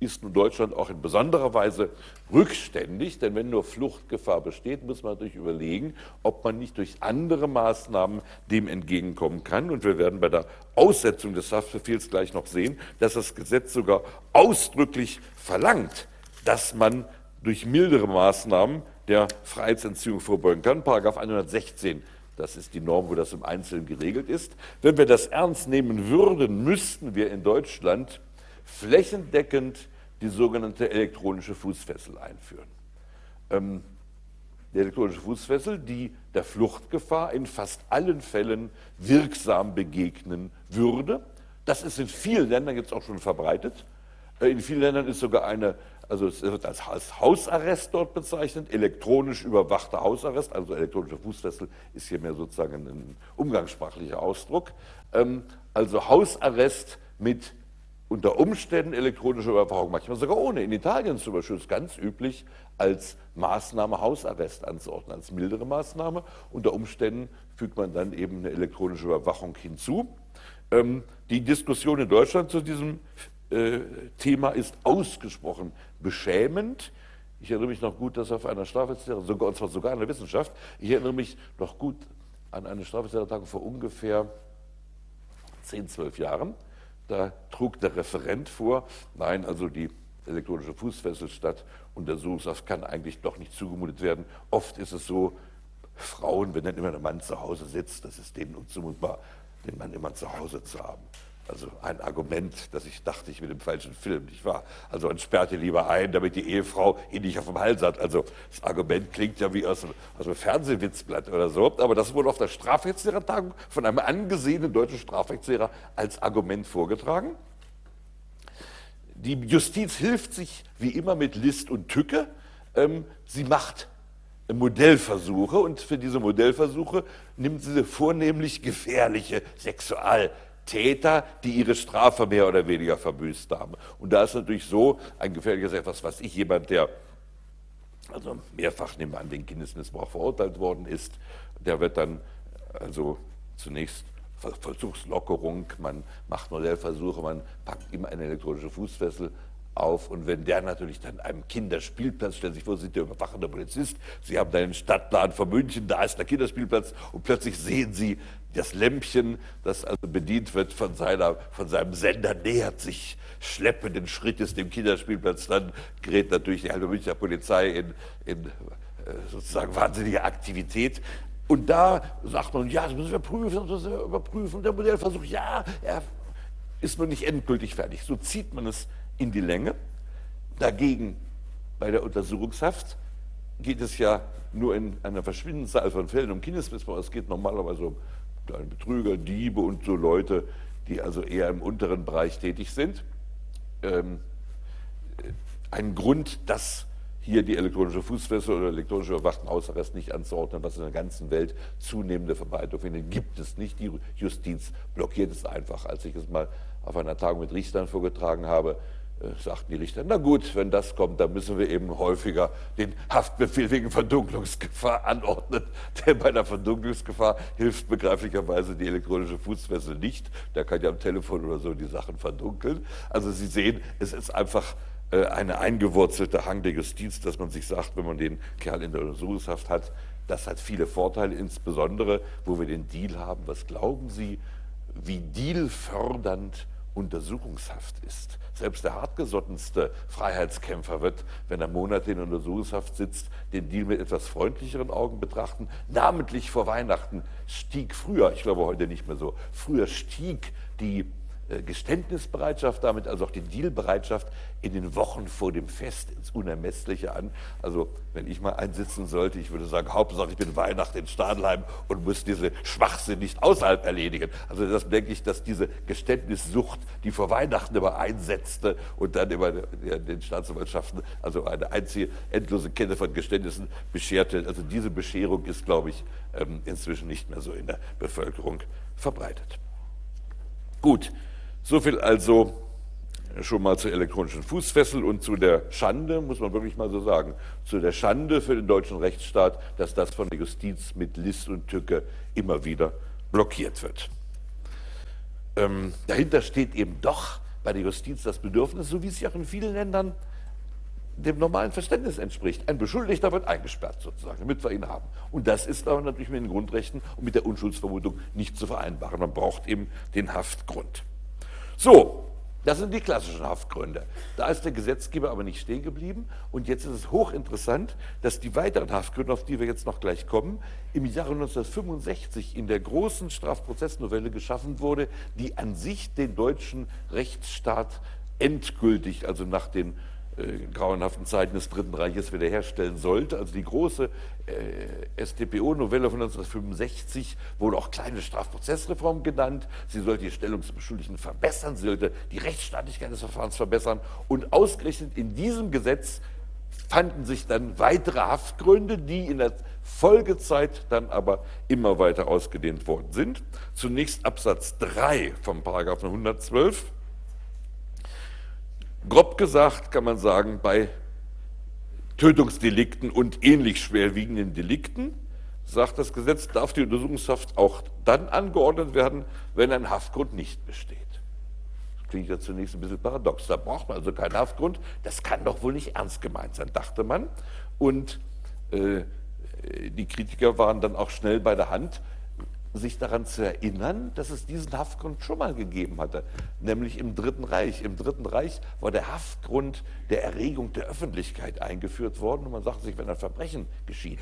ist nun Deutschland auch in besonderer Weise rückständig, denn wenn nur Fluchtgefahr besteht, muss man natürlich überlegen, ob man nicht durch andere Maßnahmen dem entgegenkommen kann. Und wir werden bei der Aussetzung des Haftbefehls gleich noch sehen, dass das Gesetz sogar ausdrücklich verlangt, dass man durch mildere Maßnahmen der Freiheitsentziehung vorbeugen kann. Paragraph 116 das ist die Norm, wo das im Einzelnen geregelt ist. Wenn wir das ernst nehmen würden, müssten wir in Deutschland flächendeckend die sogenannte elektronische Fußfessel einführen. Ähm, die elektronische Fußfessel, die der Fluchtgefahr in fast allen Fällen wirksam begegnen würde. Das ist in vielen Ländern jetzt auch schon verbreitet. Äh, in vielen Ländern ist sogar eine, also es wird als Hausarrest dort bezeichnet, elektronisch überwachter Hausarrest, also elektronische Fußfessel ist hier mehr sozusagen ein umgangssprachlicher Ausdruck. Ähm, also Hausarrest mit unter Umständen elektronische Überwachung, manchmal sogar ohne. In Italien zum Beispiel ist ganz üblich, als Maßnahme Hausarrest anzuordnen, als mildere Maßnahme. Unter Umständen fügt man dann eben eine elektronische Überwachung hinzu. Ähm, die Diskussion in Deutschland zu diesem äh, Thema ist ausgesprochen beschämend. Ich erinnere mich noch gut, dass auf einer Strafrechtslehre, sogar, und zwar sogar in der Wissenschaft, ich erinnere mich noch gut an eine Strafrechtslehre vor ungefähr 10, 12 Jahren. Da trug der Referent vor, nein, also die elektronische Fußfessel statt Untersuchungshaft kann eigentlich doch nicht zugemutet werden. Oft ist es so, Frauen, wenn dann immer der Mann zu Hause sitzt, das ist denen unzumutbar, den Mann immer zu Hause zu haben. Also ein Argument, dass ich dachte, ich bin im falschen Film, nicht wahr? Also man sperrt ihn lieber ein, damit die Ehefrau ihn nicht auf dem Hals hat. Also das Argument klingt ja wie aus, aus einem Fernsehwitzblatt oder so, aber das wurde auf der Strafrechtslehrertagung von einem angesehenen deutschen Strafrechtslehrer als Argument vorgetragen. Die Justiz hilft sich wie immer mit List und Tücke. Ähm, sie macht Modellversuche und für diese Modellversuche nimmt sie vornehmlich gefährliche Sexualtäter, die ihre Strafe mehr oder weniger verbüßt haben. Und da ist natürlich so ein gefährliches etwas, was ich jemand, der also mehrfach nehmen wir an den Kindesmissbrauch verurteilt worden ist, der wird dann also zunächst Vollzugslockerung, man macht Modellversuche, man packt immer eine elektronische Fußfessel auf. Und wenn der natürlich dann einem Kinderspielplatz, stellen Sie sich vor, Sie sind der überwachende Polizist, Sie haben einen Stadtplan von München, da ist der Kinderspielplatz und plötzlich sehen Sie das Lämpchen, das also bedient wird von, seiner, von seinem Sender, nähert sich schleppenden Schrittes dem Kinderspielplatz. Dann gerät natürlich die halbe Münchner Polizei in, in äh, sozusagen wahnsinnige Aktivität. Und da sagt man, ja, das müssen wir prüfen, das müssen wir überprüfen. Der Modellversuch, ja, er ist noch nicht endgültig fertig. So zieht man es in die Länge. Dagegen bei der Untersuchungshaft geht es ja nur in einer verschwindenden Zahl von Fällen um Kindesmissbrauch. Es geht normalerweise um Betrüger, Diebe und so Leute, die also eher im unteren Bereich tätig sind. Ähm, ein Grund, dass hier die elektronische Fußfessel oder elektronische überwachten Hausarrest nicht anzuordnen, was in der ganzen Welt zunehmende Verbreitung findet, gibt es nicht. Die Justiz blockiert es einfach. Als ich es mal auf einer Tagung mit Richtern vorgetragen habe, sagten die Richter, na gut, wenn das kommt, dann müssen wir eben häufiger den Haftbefehl wegen Verdunklungsgefahr anordnen. Denn bei der Verdunklungsgefahr hilft begreiflicherweise die elektronische Fußfessel nicht. Der kann ja am Telefon oder so die Sachen verdunkeln. Also Sie sehen, es ist einfach äh, eine eingewurzelte Hang der Justiz, dass man sich sagt, wenn man den Kerl in der Untersuchungshaft hat, das hat viele Vorteile, insbesondere wo wir den Deal haben. Was glauben Sie, wie dealfördernd Untersuchungshaft ist? Selbst der hartgesottenste Freiheitskämpfer wird, wenn er Monate in Untersuchungshaft sitzt, den Deal mit etwas freundlicheren Augen betrachten. Namentlich vor Weihnachten stieg früher, ich glaube heute nicht mehr so, früher stieg die Geständnisbereitschaft, damit also auch die Dealbereitschaft in den Wochen vor dem Fest ins Unermessliche an. Also wenn ich mal einsitzen sollte, ich würde sagen, Hauptsache ich bin Weihnachten in Stadelheim und muss diese Schwachsinn nicht außerhalb erledigen. Also das denke ich, dass diese Geständnissucht, die vor Weihnachten immer einsetzte und dann immer den Staatsanwaltschaften also eine einzige endlose Kette von Geständnissen bescherte, also diese Bescherung ist, glaube ich, ähm, inzwischen nicht mehr so in der Bevölkerung verbreitet. Gut, so viel also schon mal zur elektronischen Fußfessel und zu der Schande, muss man wirklich mal so sagen, zu der Schande für den deutschen Rechtsstaat, dass das von der Justiz mit List und Tücke immer wieder blockiert wird. Ähm, dahinter steht eben doch bei der Justiz das Bedürfnis, so wie es ja auch in vielen Ländern dem normalen Verständnis entspricht. Ein Beschuldigter wird eingesperrt sozusagen, damit wir ihn haben. Und das ist aber natürlich mit den Grundrechten und mit der Unschuldsvermutung nicht zu vereinbaren. Man braucht eben den Haftgrund. So, das sind die klassischen Haftgründe. Da ist der Gesetzgeber aber nicht stehen geblieben. Und jetzt ist es hochinteressant, dass die weiteren Haftgründe, auf die wir jetzt noch gleich kommen, im Jahre 1965 in der großen Strafprozessnovelle geschaffen wurde, die an sich den deutschen Rechtsstaat endgültig, also nach den äh, grauenhaften Zeiten des Dritten Reiches wiederherstellen sollte. Also die große äh, StPO-Novelle von 1965 wurde auch kleine Strafprozessreform genannt. Sie sollte die Stellung des Beschuldigten verbessern, sie sollte die Rechtsstaatlichkeit des Verfahrens verbessern. Und ausgerechnet in diesem Gesetz fanden sich dann weitere Haftgründe, die in der Folgezeit dann aber immer weiter ausgedehnt worden sind. Zunächst Absatz 3 vom Paragraphen 112 Grob gesagt kann man sagen, bei Tötungsdelikten und ähnlich schwerwiegenden Delikten, sagt das Gesetz, darf die Untersuchungshaft auch dann angeordnet werden, wenn ein Haftgrund nicht besteht. Das klingt ja zunächst ein bisschen paradox. Da braucht man also keinen Haftgrund. Das kann doch wohl nicht ernst gemeint sein, dachte man. Und äh, die Kritiker waren dann auch schnell bei der Hand. Sich daran zu erinnern, dass es diesen Haftgrund schon mal gegeben hatte, nämlich im Dritten Reich. Im Dritten Reich war der Haftgrund der Erregung der Öffentlichkeit eingeführt worden und man sagt sich, wenn ein Verbrechen geschieht,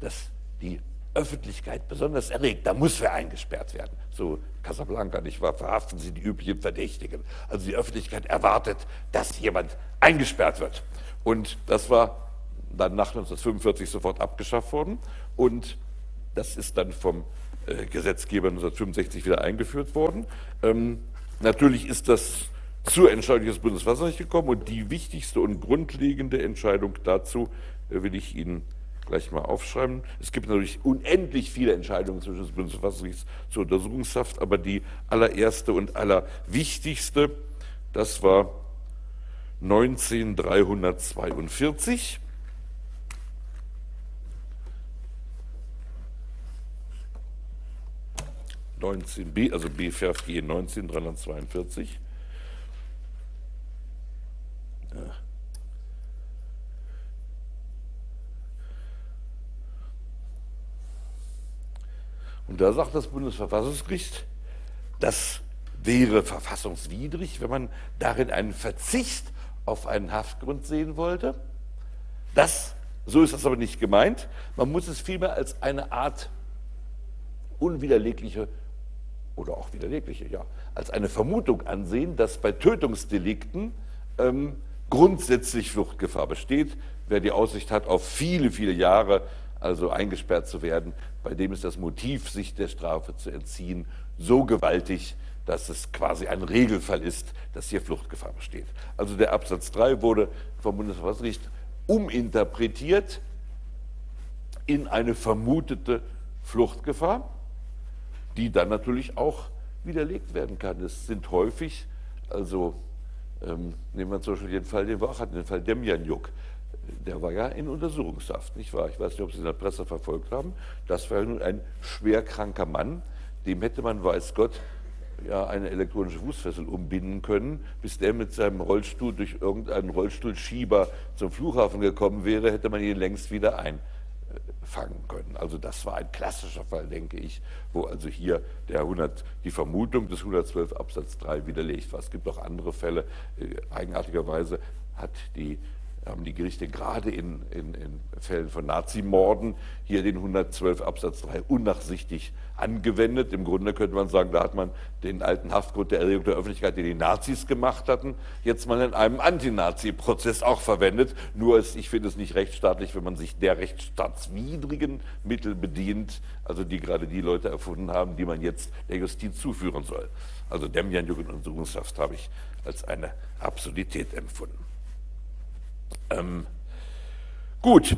dass die Öffentlichkeit besonders erregt, da muss wer eingesperrt werden. So Casablanca, nicht wahr? Verhaften Sie die üblichen Verdächtigen. Also die Öffentlichkeit erwartet, dass jemand eingesperrt wird. Und das war dann nach 1945 sofort abgeschafft worden und das ist dann vom Gesetzgeber 1965 wieder eingeführt worden. Ähm, natürlich ist das zur Entscheidung des Bundesverfassungsgerichts gekommen und die wichtigste und grundlegende Entscheidung dazu äh, will ich Ihnen gleich mal aufschreiben. Es gibt natürlich unendlich viele Entscheidungen zwischen des Bundesverfassungsgerichts zur Untersuchungshaft, aber die allererste und allerwichtigste, das war 19342 19b, also B Verf G 19 342. Ja. Und da sagt das Bundesverfassungsgericht, das wäre verfassungswidrig, wenn man darin einen Verzicht auf einen Haftgrund sehen wollte. Das, so ist das aber nicht gemeint. Man muss es vielmehr als eine Art unwiderlegliche oder auch widerlegliche, ja, als eine Vermutung ansehen, dass bei Tötungsdelikten ähm, grundsätzlich Fluchtgefahr besteht. Wer die Aussicht hat, auf viele, viele Jahre also eingesperrt zu werden, bei dem ist das Motiv, sich der Strafe zu entziehen, so gewaltig, dass es quasi ein Regelfall ist, dass hier Fluchtgefahr besteht. Also der Absatz 3 wurde vom Bundesverfassungsgericht uminterpretiert in eine vermutete Fluchtgefahr die dann natürlich auch widerlegt werden kann. Es sind häufig, also ähm, nehmen wir zum Beispiel den Fall, den wir auch hatten, den Fall Demjanjuk. Der war ja in Untersuchungshaft, nicht wahr? Ich weiß nicht, ob Sie in der Presse verfolgt haben. Das war ja nun ein schwerkranker Mann. Dem hätte man, weiß Gott, ja eine elektronische Fußfessel umbinden können. Bis der mit seinem Rollstuhl durch irgendeinen Rollstuhlschieber zum Flughafen gekommen wäre, hätte man ihn längst wieder ein fangen können. Also das war ein klassischer Fall, denke ich, wo also hier der 100, die Vermutung des 112 Absatz 3 widerlegt war. Es gibt auch andere Fälle. Äh, eigenartigerweise hat die haben die Gerichte gerade in, in, in Fällen von Nazimorden hier den 112 Absatz 3 unnachsichtig angewendet. Im Grunde könnte man sagen, da hat man den alten Haftgrund der Erregung der Öffentlichkeit, den die Nazis gemacht hatten, jetzt mal in einem Anti-Nazi-Prozess auch verwendet. Nur ist, ich finde es nicht rechtsstaatlich, wenn man sich der rechtsstaatswidrigen Mittel bedient, also die gerade die Leute erfunden haben, die man jetzt der Justiz zuführen soll. Also Demjan Jugenduntersuchungshaft habe ich als eine Absurdität empfunden. Ähm, gut,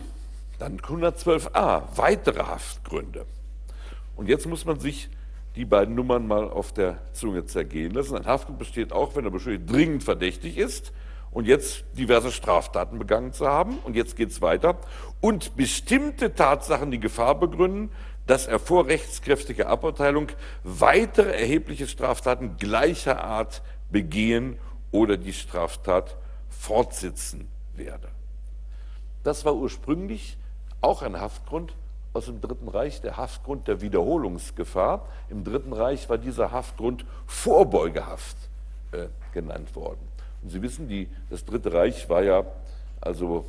dann 112a, weitere Haftgründe. Und jetzt muss man sich die beiden Nummern mal auf der Zunge zergehen lassen. Ein Haftgrund besteht auch, wenn der Beschuldigte dringend verdächtig ist und jetzt diverse Straftaten begangen zu haben. Und jetzt geht es weiter. Und bestimmte Tatsachen die Gefahr begründen, dass er vor rechtskräftiger Aburteilung weitere erhebliche Straftaten gleicher Art begehen oder die Straftat fortsetzen werde. Das war ursprünglich auch ein Haftgrund aus dem Dritten Reich, der Haftgrund der Wiederholungsgefahr. Im Dritten Reich war dieser Haftgrund Vorbeugehaft äh, genannt worden. Und Sie wissen, die, das Dritte Reich war ja, also,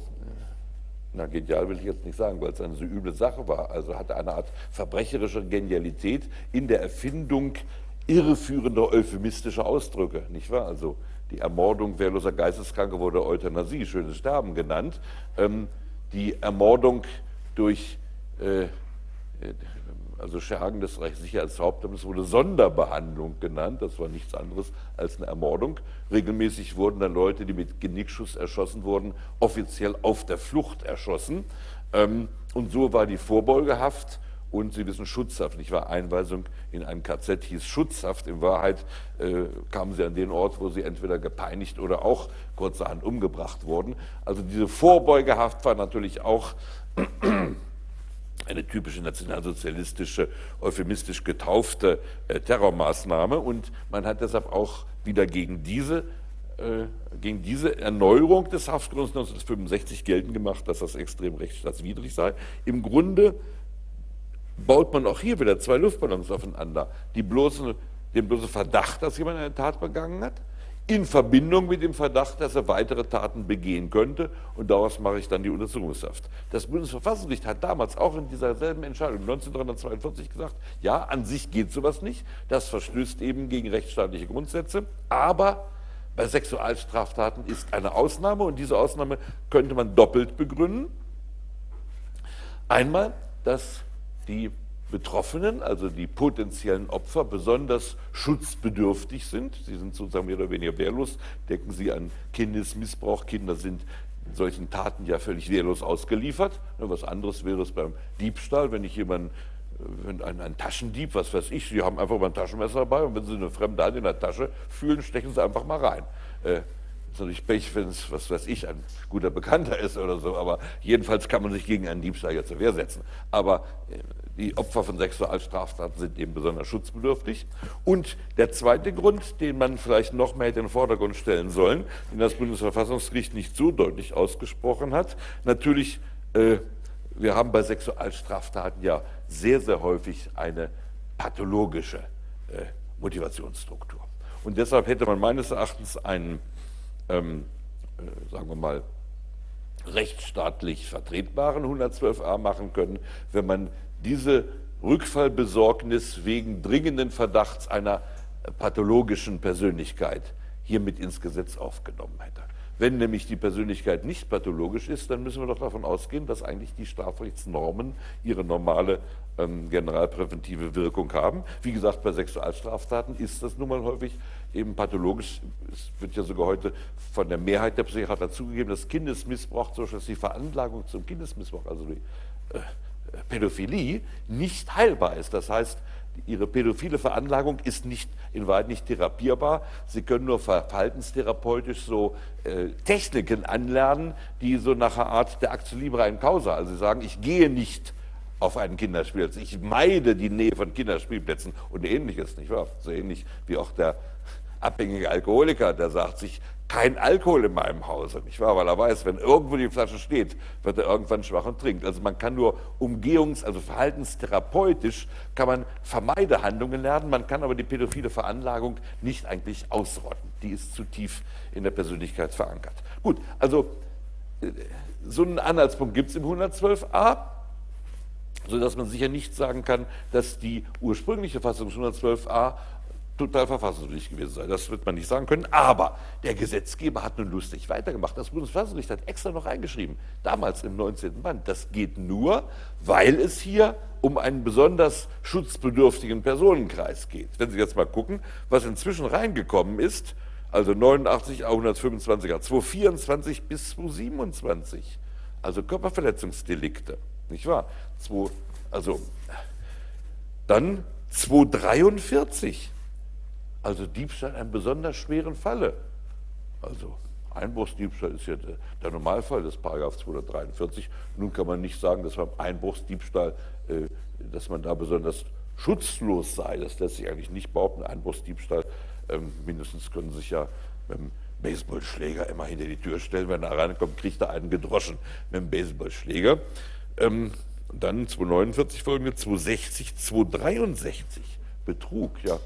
na genial will ich jetzt nicht sagen, weil es eine so üble Sache war, also hatte eine Art verbrecherische Genialität in der Erfindung irreführender euphemistischer Ausdrücke, nicht wahr? Also die Ermordung wehrloser Geisteskranke wurde Euthanasie, schönes Sterben genannt. Ähm, die Ermordung durch äh, also Schergen des Reichssicherheitshauptamtes wurde Sonderbehandlung genannt. Das war nichts anderes als eine Ermordung. Regelmäßig wurden dann Leute, die mit Genickschuss erschossen wurden, offiziell auf der Flucht erschossen. Ähm, und so war die Vorbeugehaft und Sie wissen, Schutzhaft, nicht wahr? Einweisung in ein KZ hieß Schutzhaft. In Wahrheit äh, kamen Sie an den Ort, wo Sie entweder gepeinigt oder auch kurzerhand umgebracht wurden. Also diese Vorbeugehaft war natürlich auch eine typische nationalsozialistische, euphemistisch getaufte äh, Terrormaßnahme. Und man hat deshalb auch wieder gegen diese äh, gegen diese Erneuerung des Haftgrunds 1965 geltend gemacht, dass das extrem rechtsstaatswidrig sei. Im Grunde baut man auch hier wieder zwei Luftballons aufeinander. Die bloßen, den bloßen Verdacht, dass jemand eine Tat begangen hat, in Verbindung mit dem Verdacht, dass er weitere Taten begehen könnte. Und daraus mache ich dann die Untersuchungshaft. Das Bundesverfassungsgericht hat damals auch in dieser selben Entscheidung 1942 gesagt, ja, an sich geht sowas nicht. Das verstößt eben gegen rechtsstaatliche Grundsätze. Aber bei Sexualstraftaten ist eine Ausnahme und diese Ausnahme könnte man doppelt begründen. Einmal, dass die Betroffenen, also die potenziellen Opfer, besonders schutzbedürftig sind. Sie sind sozusagen mehr oder weniger wehrlos. Denken Sie an Kindesmissbrauch. Kinder sind solchen Taten ja völlig wehrlos ausgeliefert. Was anderes wäre es beim Diebstahl, wenn ich jemanden wenn ein, ein, Taschendieb, was weiß ich, Sie haben einfach mal ein Taschenmesser dabei und wenn Sie eine fremde Hand in der Tasche fühlen, stechen Sie einfach mal rein. Äh, natürlich Pech, wenn es, was weiß ich, ein guter Bekannter ist oder so, aber jedenfalls kann man sich gegen einen Diebstahl ja zur Wehr setzen. Aber äh, die Opfer von Sexualstraftaten sind eben besonders schutzbedürftig. Und der zweite Grund, den man vielleicht noch mehr in den Vordergrund stellen sollen, den das Bundesverfassungsgericht nicht so deutlich ausgesprochen hat, natürlich, äh, wir haben bei Sexualstraftaten ja sehr, sehr häufig eine pathologische äh, Motivationsstruktur. Und deshalb hätte man meines Erachtens einen ähm, äh, sagen wir mal, rechtsstaatlich vertretbaren 112a machen können, wenn man diese Rückfallbesorgnis wegen dringenden Verdachts einer pathologischen Persönlichkeit hiermit ins Gesetz aufgenommen hätte. Wenn nämlich die Persönlichkeit nicht pathologisch ist, dann müssen wir doch davon ausgehen, dass eigentlich die Strafrechtsnormen ihre normale ähm, generalpräventive Wirkung haben. Wie gesagt, bei Sexualstraftaten ist das nun mal häufig eben pathologisch. Es wird ja sogar heute von der Mehrheit der Psychiater zugegeben, dass Kindesmissbrauch, zum Beispiel die Veranlagung zum Kindesmissbrauch, also die äh, Pädophilie, nicht heilbar ist. Das heißt, Ihre pädophile Veranlagung ist nicht, in Wahrheit nicht therapierbar. Sie können nur verhaltenstherapeutisch so äh, Techniken anlernen, die so nach einer Art der Aktio Libre in Causa, also Sie sagen, ich gehe nicht auf einen Kinderspielplatz, ich meide die Nähe von Kinderspielplätzen und ähnliches, nicht wahr? So ähnlich wie auch der abhängige Alkoholiker, der sagt sich, kein Alkohol in meinem Hause, nicht wahr? Weil er weiß, wenn irgendwo die Flasche steht, wird er irgendwann schwach und trinkt. Also man kann nur umgehungs-, also verhaltenstherapeutisch kann man Vermeidehandlungen lernen, man kann aber die pädophile Veranlagung nicht eigentlich ausrotten. Die ist zu tief in der Persönlichkeit verankert. Gut, also äh, so einen Anhaltspunkt gibt es im 112a, sodass man sicher nicht sagen kann, dass die ursprüngliche Fassung des 112a total verfassungswidrig gewesen sein. Das wird man nicht sagen können. Aber der Gesetzgeber hat nun lustig weitergemacht. Das Bundesverfassungsgericht hat extra noch reingeschrieben, damals im 19. Band. Das geht nur, weil es hier um einen besonders schutzbedürftigen Personenkreis geht. Wenn Sie jetzt mal gucken, was inzwischen reingekommen ist, also 89 A125 224 bis 227, also Körperverletzungsdelikte, nicht wahr? 2, also dann 243 also Diebstahl einen besonders schweren Falle. Also Einbruchsdiebstahl ist ja der, Normalfall des Paragraph 243. Nun kann man nicht sagen, dass beim Einbruchsdiebstahl, äh, dass man da besonders schutzlos sei. Das lässt sich eigentlich nicht behaupten. Einbruchsdiebstahl, ähm, mindestens können sich ja mit dem Baseballschläger immer hinter die Tür stellen. Wenn er reinkommt, kriegt er einen gedroschen mit dem Baseballschläger. Ähm, dann 249 folgende, 260, 263 Betrug, ja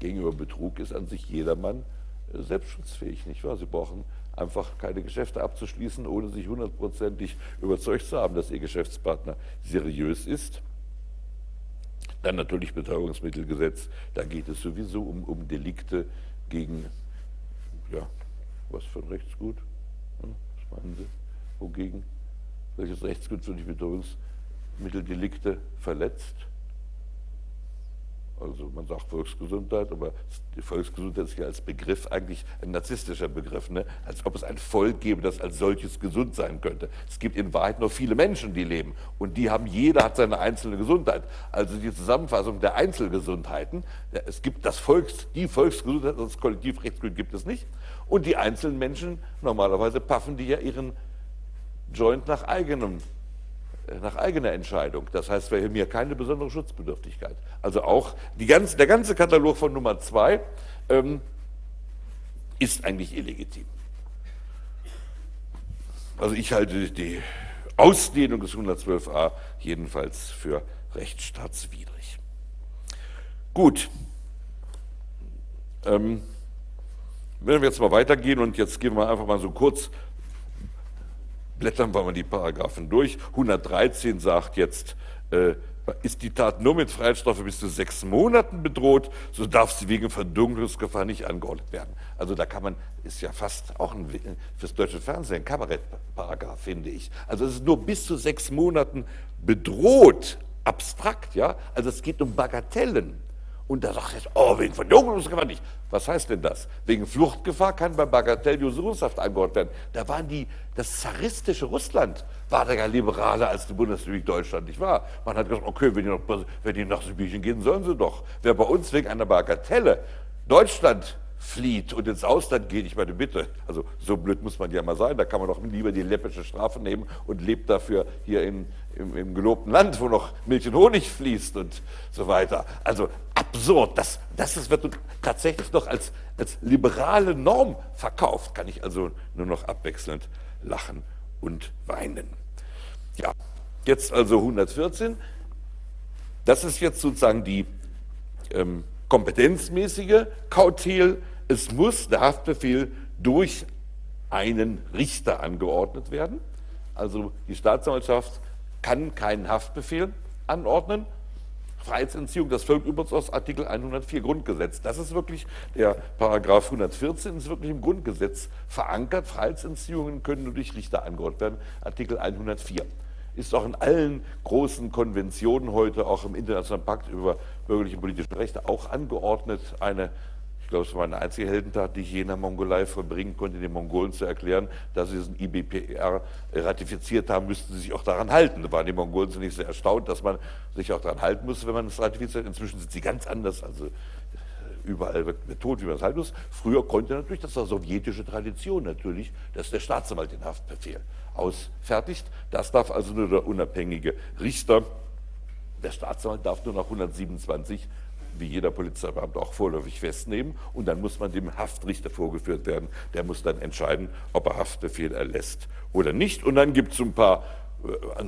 gegenüber Betrug ist an sich jedermann äh, selbstschutzfähig, nicht wahr? Sie brauchen einfach keine Geschäfte abzuschließen, ohne sich hundertprozentig überzeugt zu haben, dass Ihr Geschäftspartner seriös ist. Dann natürlich Betäubungsmittelgesetz, da geht es sowieso um, um Delikte gegen, ja, was für ein Rechtsgut? Was meinen Sie? Wogegen? Welches Rechtsgut wird die Betäubungsmitteldelikte verletzt? Also man sagt Volksgesundheit, aber die Volksgesundheit ist ja als Begriff eigentlich ein narzisstischer Begriff, ne? als ob es ein Volk gäbe, das als solches gesund sein könnte. Es gibt in Wahrheit nur viele Menschen, die leben und die haben, jeder hat seine einzelne Gesundheit. Also die Zusammenfassung der Einzelgesundheiten, es gibt das Volks, die Volksgesundheit, das Kollektivrechtsgut gibt es nicht und die einzelnen Menschen, normalerweise paffen die ja ihren Joint nach eigenem nach eigener Entscheidung. Das heißt, wir haben hier keine besondere Schutzbedürftigkeit. Also auch ganze, der ganze Katalog von Nummer zwei ähm, ist eigentlich illegitim. Also ich halte die Ausdehnung des 112a jedenfalls für rechtsstaatswidrig. Gut. Ähm, wenn wir jetzt mal weitergehen und jetzt gehen wir einfach mal so kurz, blättern wir mal die Paragraphen durch. 113 sagt jetzt, äh, ist die Tat nur mit Freiheitsstrafe bis zu sechs Monaten bedroht, so darf sie wegen Verdunkelungsgefahr nicht angeordnet werden. Also da kann man, ist ja fast auch ein, fürs deutsche Fernsehen ein Kabarettparagraph, finde ich. Also es ist nur bis zu sechs Monaten bedroht, abstrakt, ja. Also es geht um Bagatellen. Und da sagt er, oh, wegen Verdunkelungsgefahr nicht. Was heißt denn das? Wegen Fluchtgefahr kann bei Bagatell Untersuchungshaft eingeordnet werden. Da waren die, das zaristische Russland war da ja liberaler als die Bundesrepublik Deutschland, nicht wahr? Man hat gesagt, okay, wenn die, noch, wenn die nach Sibirien gehen, sollen sie doch. Wer bei uns wegen einer Bagatelle Deutschland flieht und ins Ausland geht, ich meine, bitte, also so blöd muss man ja mal sein, da kann man doch lieber die läppische Strafe nehmen und lebt dafür hier in, im, im gelobten Land, wo noch Milch und Honig fließt und so weiter. Also absurd, das, das wird tatsächlich noch als, als liberale Norm verkauft, kann ich also nur noch abwechselnd lachen und weinen. Ja, jetzt also 114, das ist jetzt sozusagen die ähm, kompetenzmäßige Kautel, es muss der Haftbefehl durch einen Richter angeordnet werden. Also die Staatsanwaltschaft kann keinen Haftbefehl anordnen. Freiheitsentziehung, das folgt übrigens aus Artikel 104 Grundgesetz. Das ist wirklich, der Paragraph 114 ist wirklich im Grundgesetz verankert. Freiheitsentziehungen können nur durch Richter angeordnet werden. Artikel 104 ist auch in allen großen Konventionen heute, auch im Internationalen Pakt über bürgerliche und politische Rechte, auch angeordnet, eine ich glaube, es war eine einzige Heldentat, die ich je in der Mongolei vollbringen konnte, den Mongolen zu erklären, dass sie diesen IBPR ratifiziert haben, müssten sie sich auch daran halten. Da waren die Mongolen zunächst sehr erstaunt, dass man sich auch daran halten muss, wenn man es ratifiziert. Inzwischen sind sie ganz anders. Also überall wird betont, wie man es halten muss. Früher konnte natürlich, das war sowjetische Tradition natürlich, dass der Staatsanwalt den Haftbefehl ausfertigt. Das darf also nur der unabhängige Richter. Der Staatsanwalt darf nur nach 127 wie jeder Polizeibeamte auch vorläufig festnehmen und dann muss man dem Haftrichter vorgeführt werden. Der muss dann entscheiden, ob er Haftbefehl erlässt oder nicht. Und dann gibt es ein paar äh,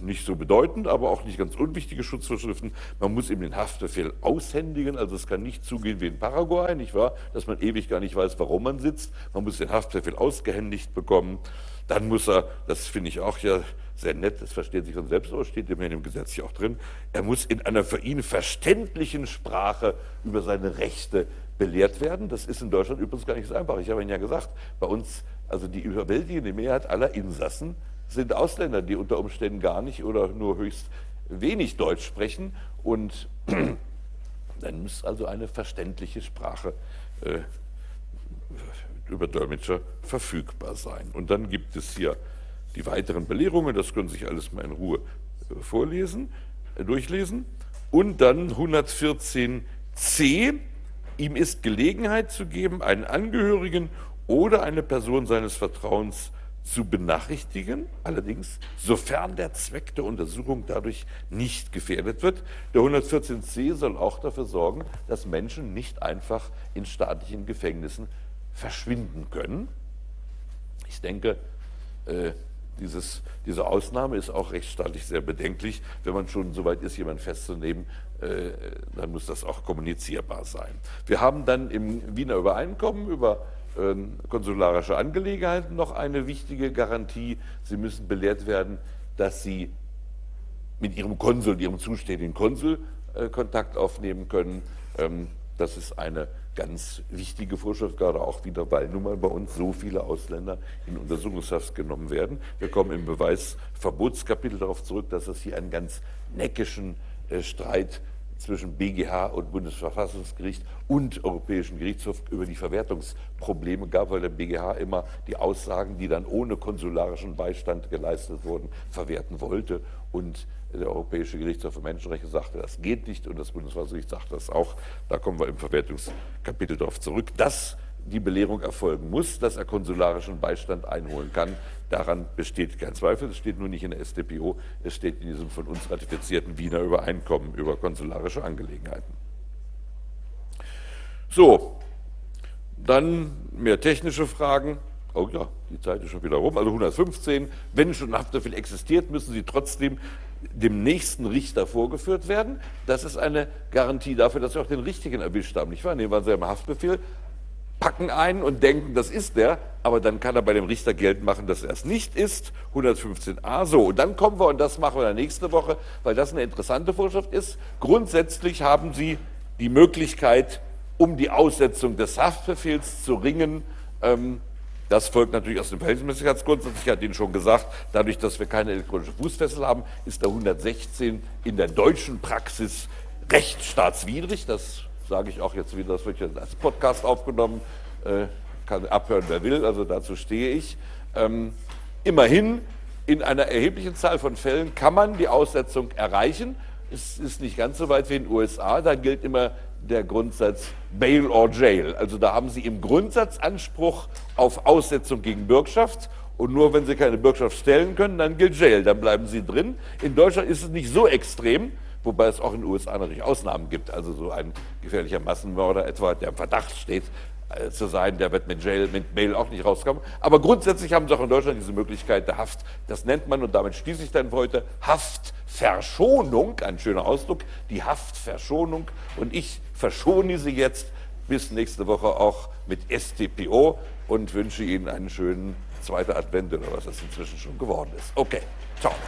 nicht so bedeutend, aber auch nicht ganz unwichtige Schutzvorschriften. Man muss eben den Haftbefehl aushändigen, also es kann nicht zugehen wie in Paraguay, nicht wahr, dass man ewig gar nicht weiß, warum man sitzt. Man muss den Haftbefehl ausgehändigt bekommen. Dann muss er, das finde ich auch ja sehr nett, das versteht sich von selbst aus, steht immerhin im Gesetz hier auch drin, er muss in einer für ihn verständlichen Sprache über seine Rechte belehrt werden. Das ist in Deutschland übrigens gar nicht so einfach. Ich habe Ihnen ja gesagt, bei uns, also die überwältigende Mehrheit aller Insassen sind Ausländer, die unter Umständen gar nicht oder nur höchst wenig Deutsch sprechen. Und dann muss also eine verständliche Sprache äh, über Dolmetscher verfügbar sein. Und dann gibt es hier die weiteren Belehrungen, das können Sie sich alles mal in Ruhe äh, vorlesen, äh, durchlesen. Und dann 114c, ihm ist Gelegenheit zu geben, einen Angehörigen oder eine Person seines Vertrauens zu benachrichtigen, allerdings sofern der Zweck der Untersuchung dadurch nicht gefährdet wird. Der 114c soll auch dafür sorgen, dass Menschen nicht einfach in staatlichen Gefängnissen verschwinden können. Ich denke, äh, dieses, diese Ausnahme ist auch rechtsstaatlich sehr bedenklich. Wenn man schon so weit ist, jemanden festzunehmen, äh, dann muss das auch kommunizierbar sein. Wir haben dann im Wiener Übereinkommen über äh, konsularische Angelegenheiten noch eine wichtige Garantie. Sie müssen belehrt werden, dass Sie mit Ihrem Konsul, Ihrem zuständigen Konsul äh, Kontakt aufnehmen können. Ähm, das ist eine ganz wichtige Vorschrift, gerade auch wieder, weil nun mal bei uns so viele Ausländer in Untersuchungshaft genommen werden. Wir kommen im Beweisverbotskapitel darauf zurück, dass es hier einen ganz neckischen äh, Streit zwischen BGH und Bundesverfassungsgericht und Europäischen Gerichtshof über die Verwertungsprobleme gab, weil der BGH immer die Aussagen, die dann ohne konsularischen Beistand geleistet wurden, verwerten wollte und der Europäische Gerichtshof für Menschenrechte sagte, das geht nicht und das Bundesverfassungsgericht sagte das auch. Da kommen wir im Verwertungskapitel darauf zurück, dass die Belehrung erfolgen muss, dass er konsularischen Beistand einholen kann. Daran besteht kein Zweifel. Es steht nur nicht in der StPO, es steht in diesem von uns ratifizierten Wiener Übereinkommen über konsularische Angelegenheiten. So, dann mehr technische Fragen. Oh ja, die Zeit ist schon wieder rum. Also 115. Wenn schon Haftbefehl existiert, müssen Sie trotzdem dem nächsten Richter vorgeführt werden. Das ist eine Garantie dafür, dass sie auch den richtigen erwischt haben. Nicht wahr? Nehmen wir sie im Haftbefehl, packen einen und denken, das ist der, aber dann kann er bei dem Richter Geld machen, dass er es nicht ist. 115a so. Und dann kommen wir, und das machen wir dann nächste Woche, weil das eine interessante Vorschrift ist. Grundsätzlich haben Sie die Möglichkeit, um die Aussetzung des Haftbefehls zu ringen, ähm, das folgt natürlich aus dem Verhältnismäßigkeitsgrundsatz. Ich hatte Ihnen schon gesagt, dadurch, dass wir keine elektronische Fußfessel haben, ist der 116 in der deutschen Praxis rechtsstaatswidrig. Das sage ich auch jetzt wieder, das wird jetzt als Podcast aufgenommen, äh, kann abhören, wer will, also dazu stehe ich. Ähm, immerhin, in einer erheblichen Zahl von Fällen kann man die Aussetzung erreichen. Es ist nicht ganz so weit wie in den USA, da gilt immer der Grundsatz Bail or Jail. Also da haben Sie im Grundsatz Anspruch auf Aussetzung gegen Bürgschaft und nur wenn Sie keine Bürgschaft stellen können, dann gilt Jail, dann bleiben Sie drin. In Deutschland ist es nicht so extrem, wobei es auch in den USA natürlich Ausnahmen gibt. Also so ein gefährlicher Massenmörder etwa, der im Verdacht steht, äh, zu sein, der wird mit, Jail, mit Mail auch nicht rauskommen. Aber grundsätzlich haben sie auch in Deutschland diese Möglichkeit der Haft. Das nennt man, und damit schließe ich dann heute, Haftverschonung, ein schöner Ausdruck, die Haftverschonung. Und ich verschone Sie jetzt bis nächste Woche auch mit STPO und wünsche Ihnen einen schönen zweiten Advent oder was das inzwischen schon geworden ist. Okay, ciao.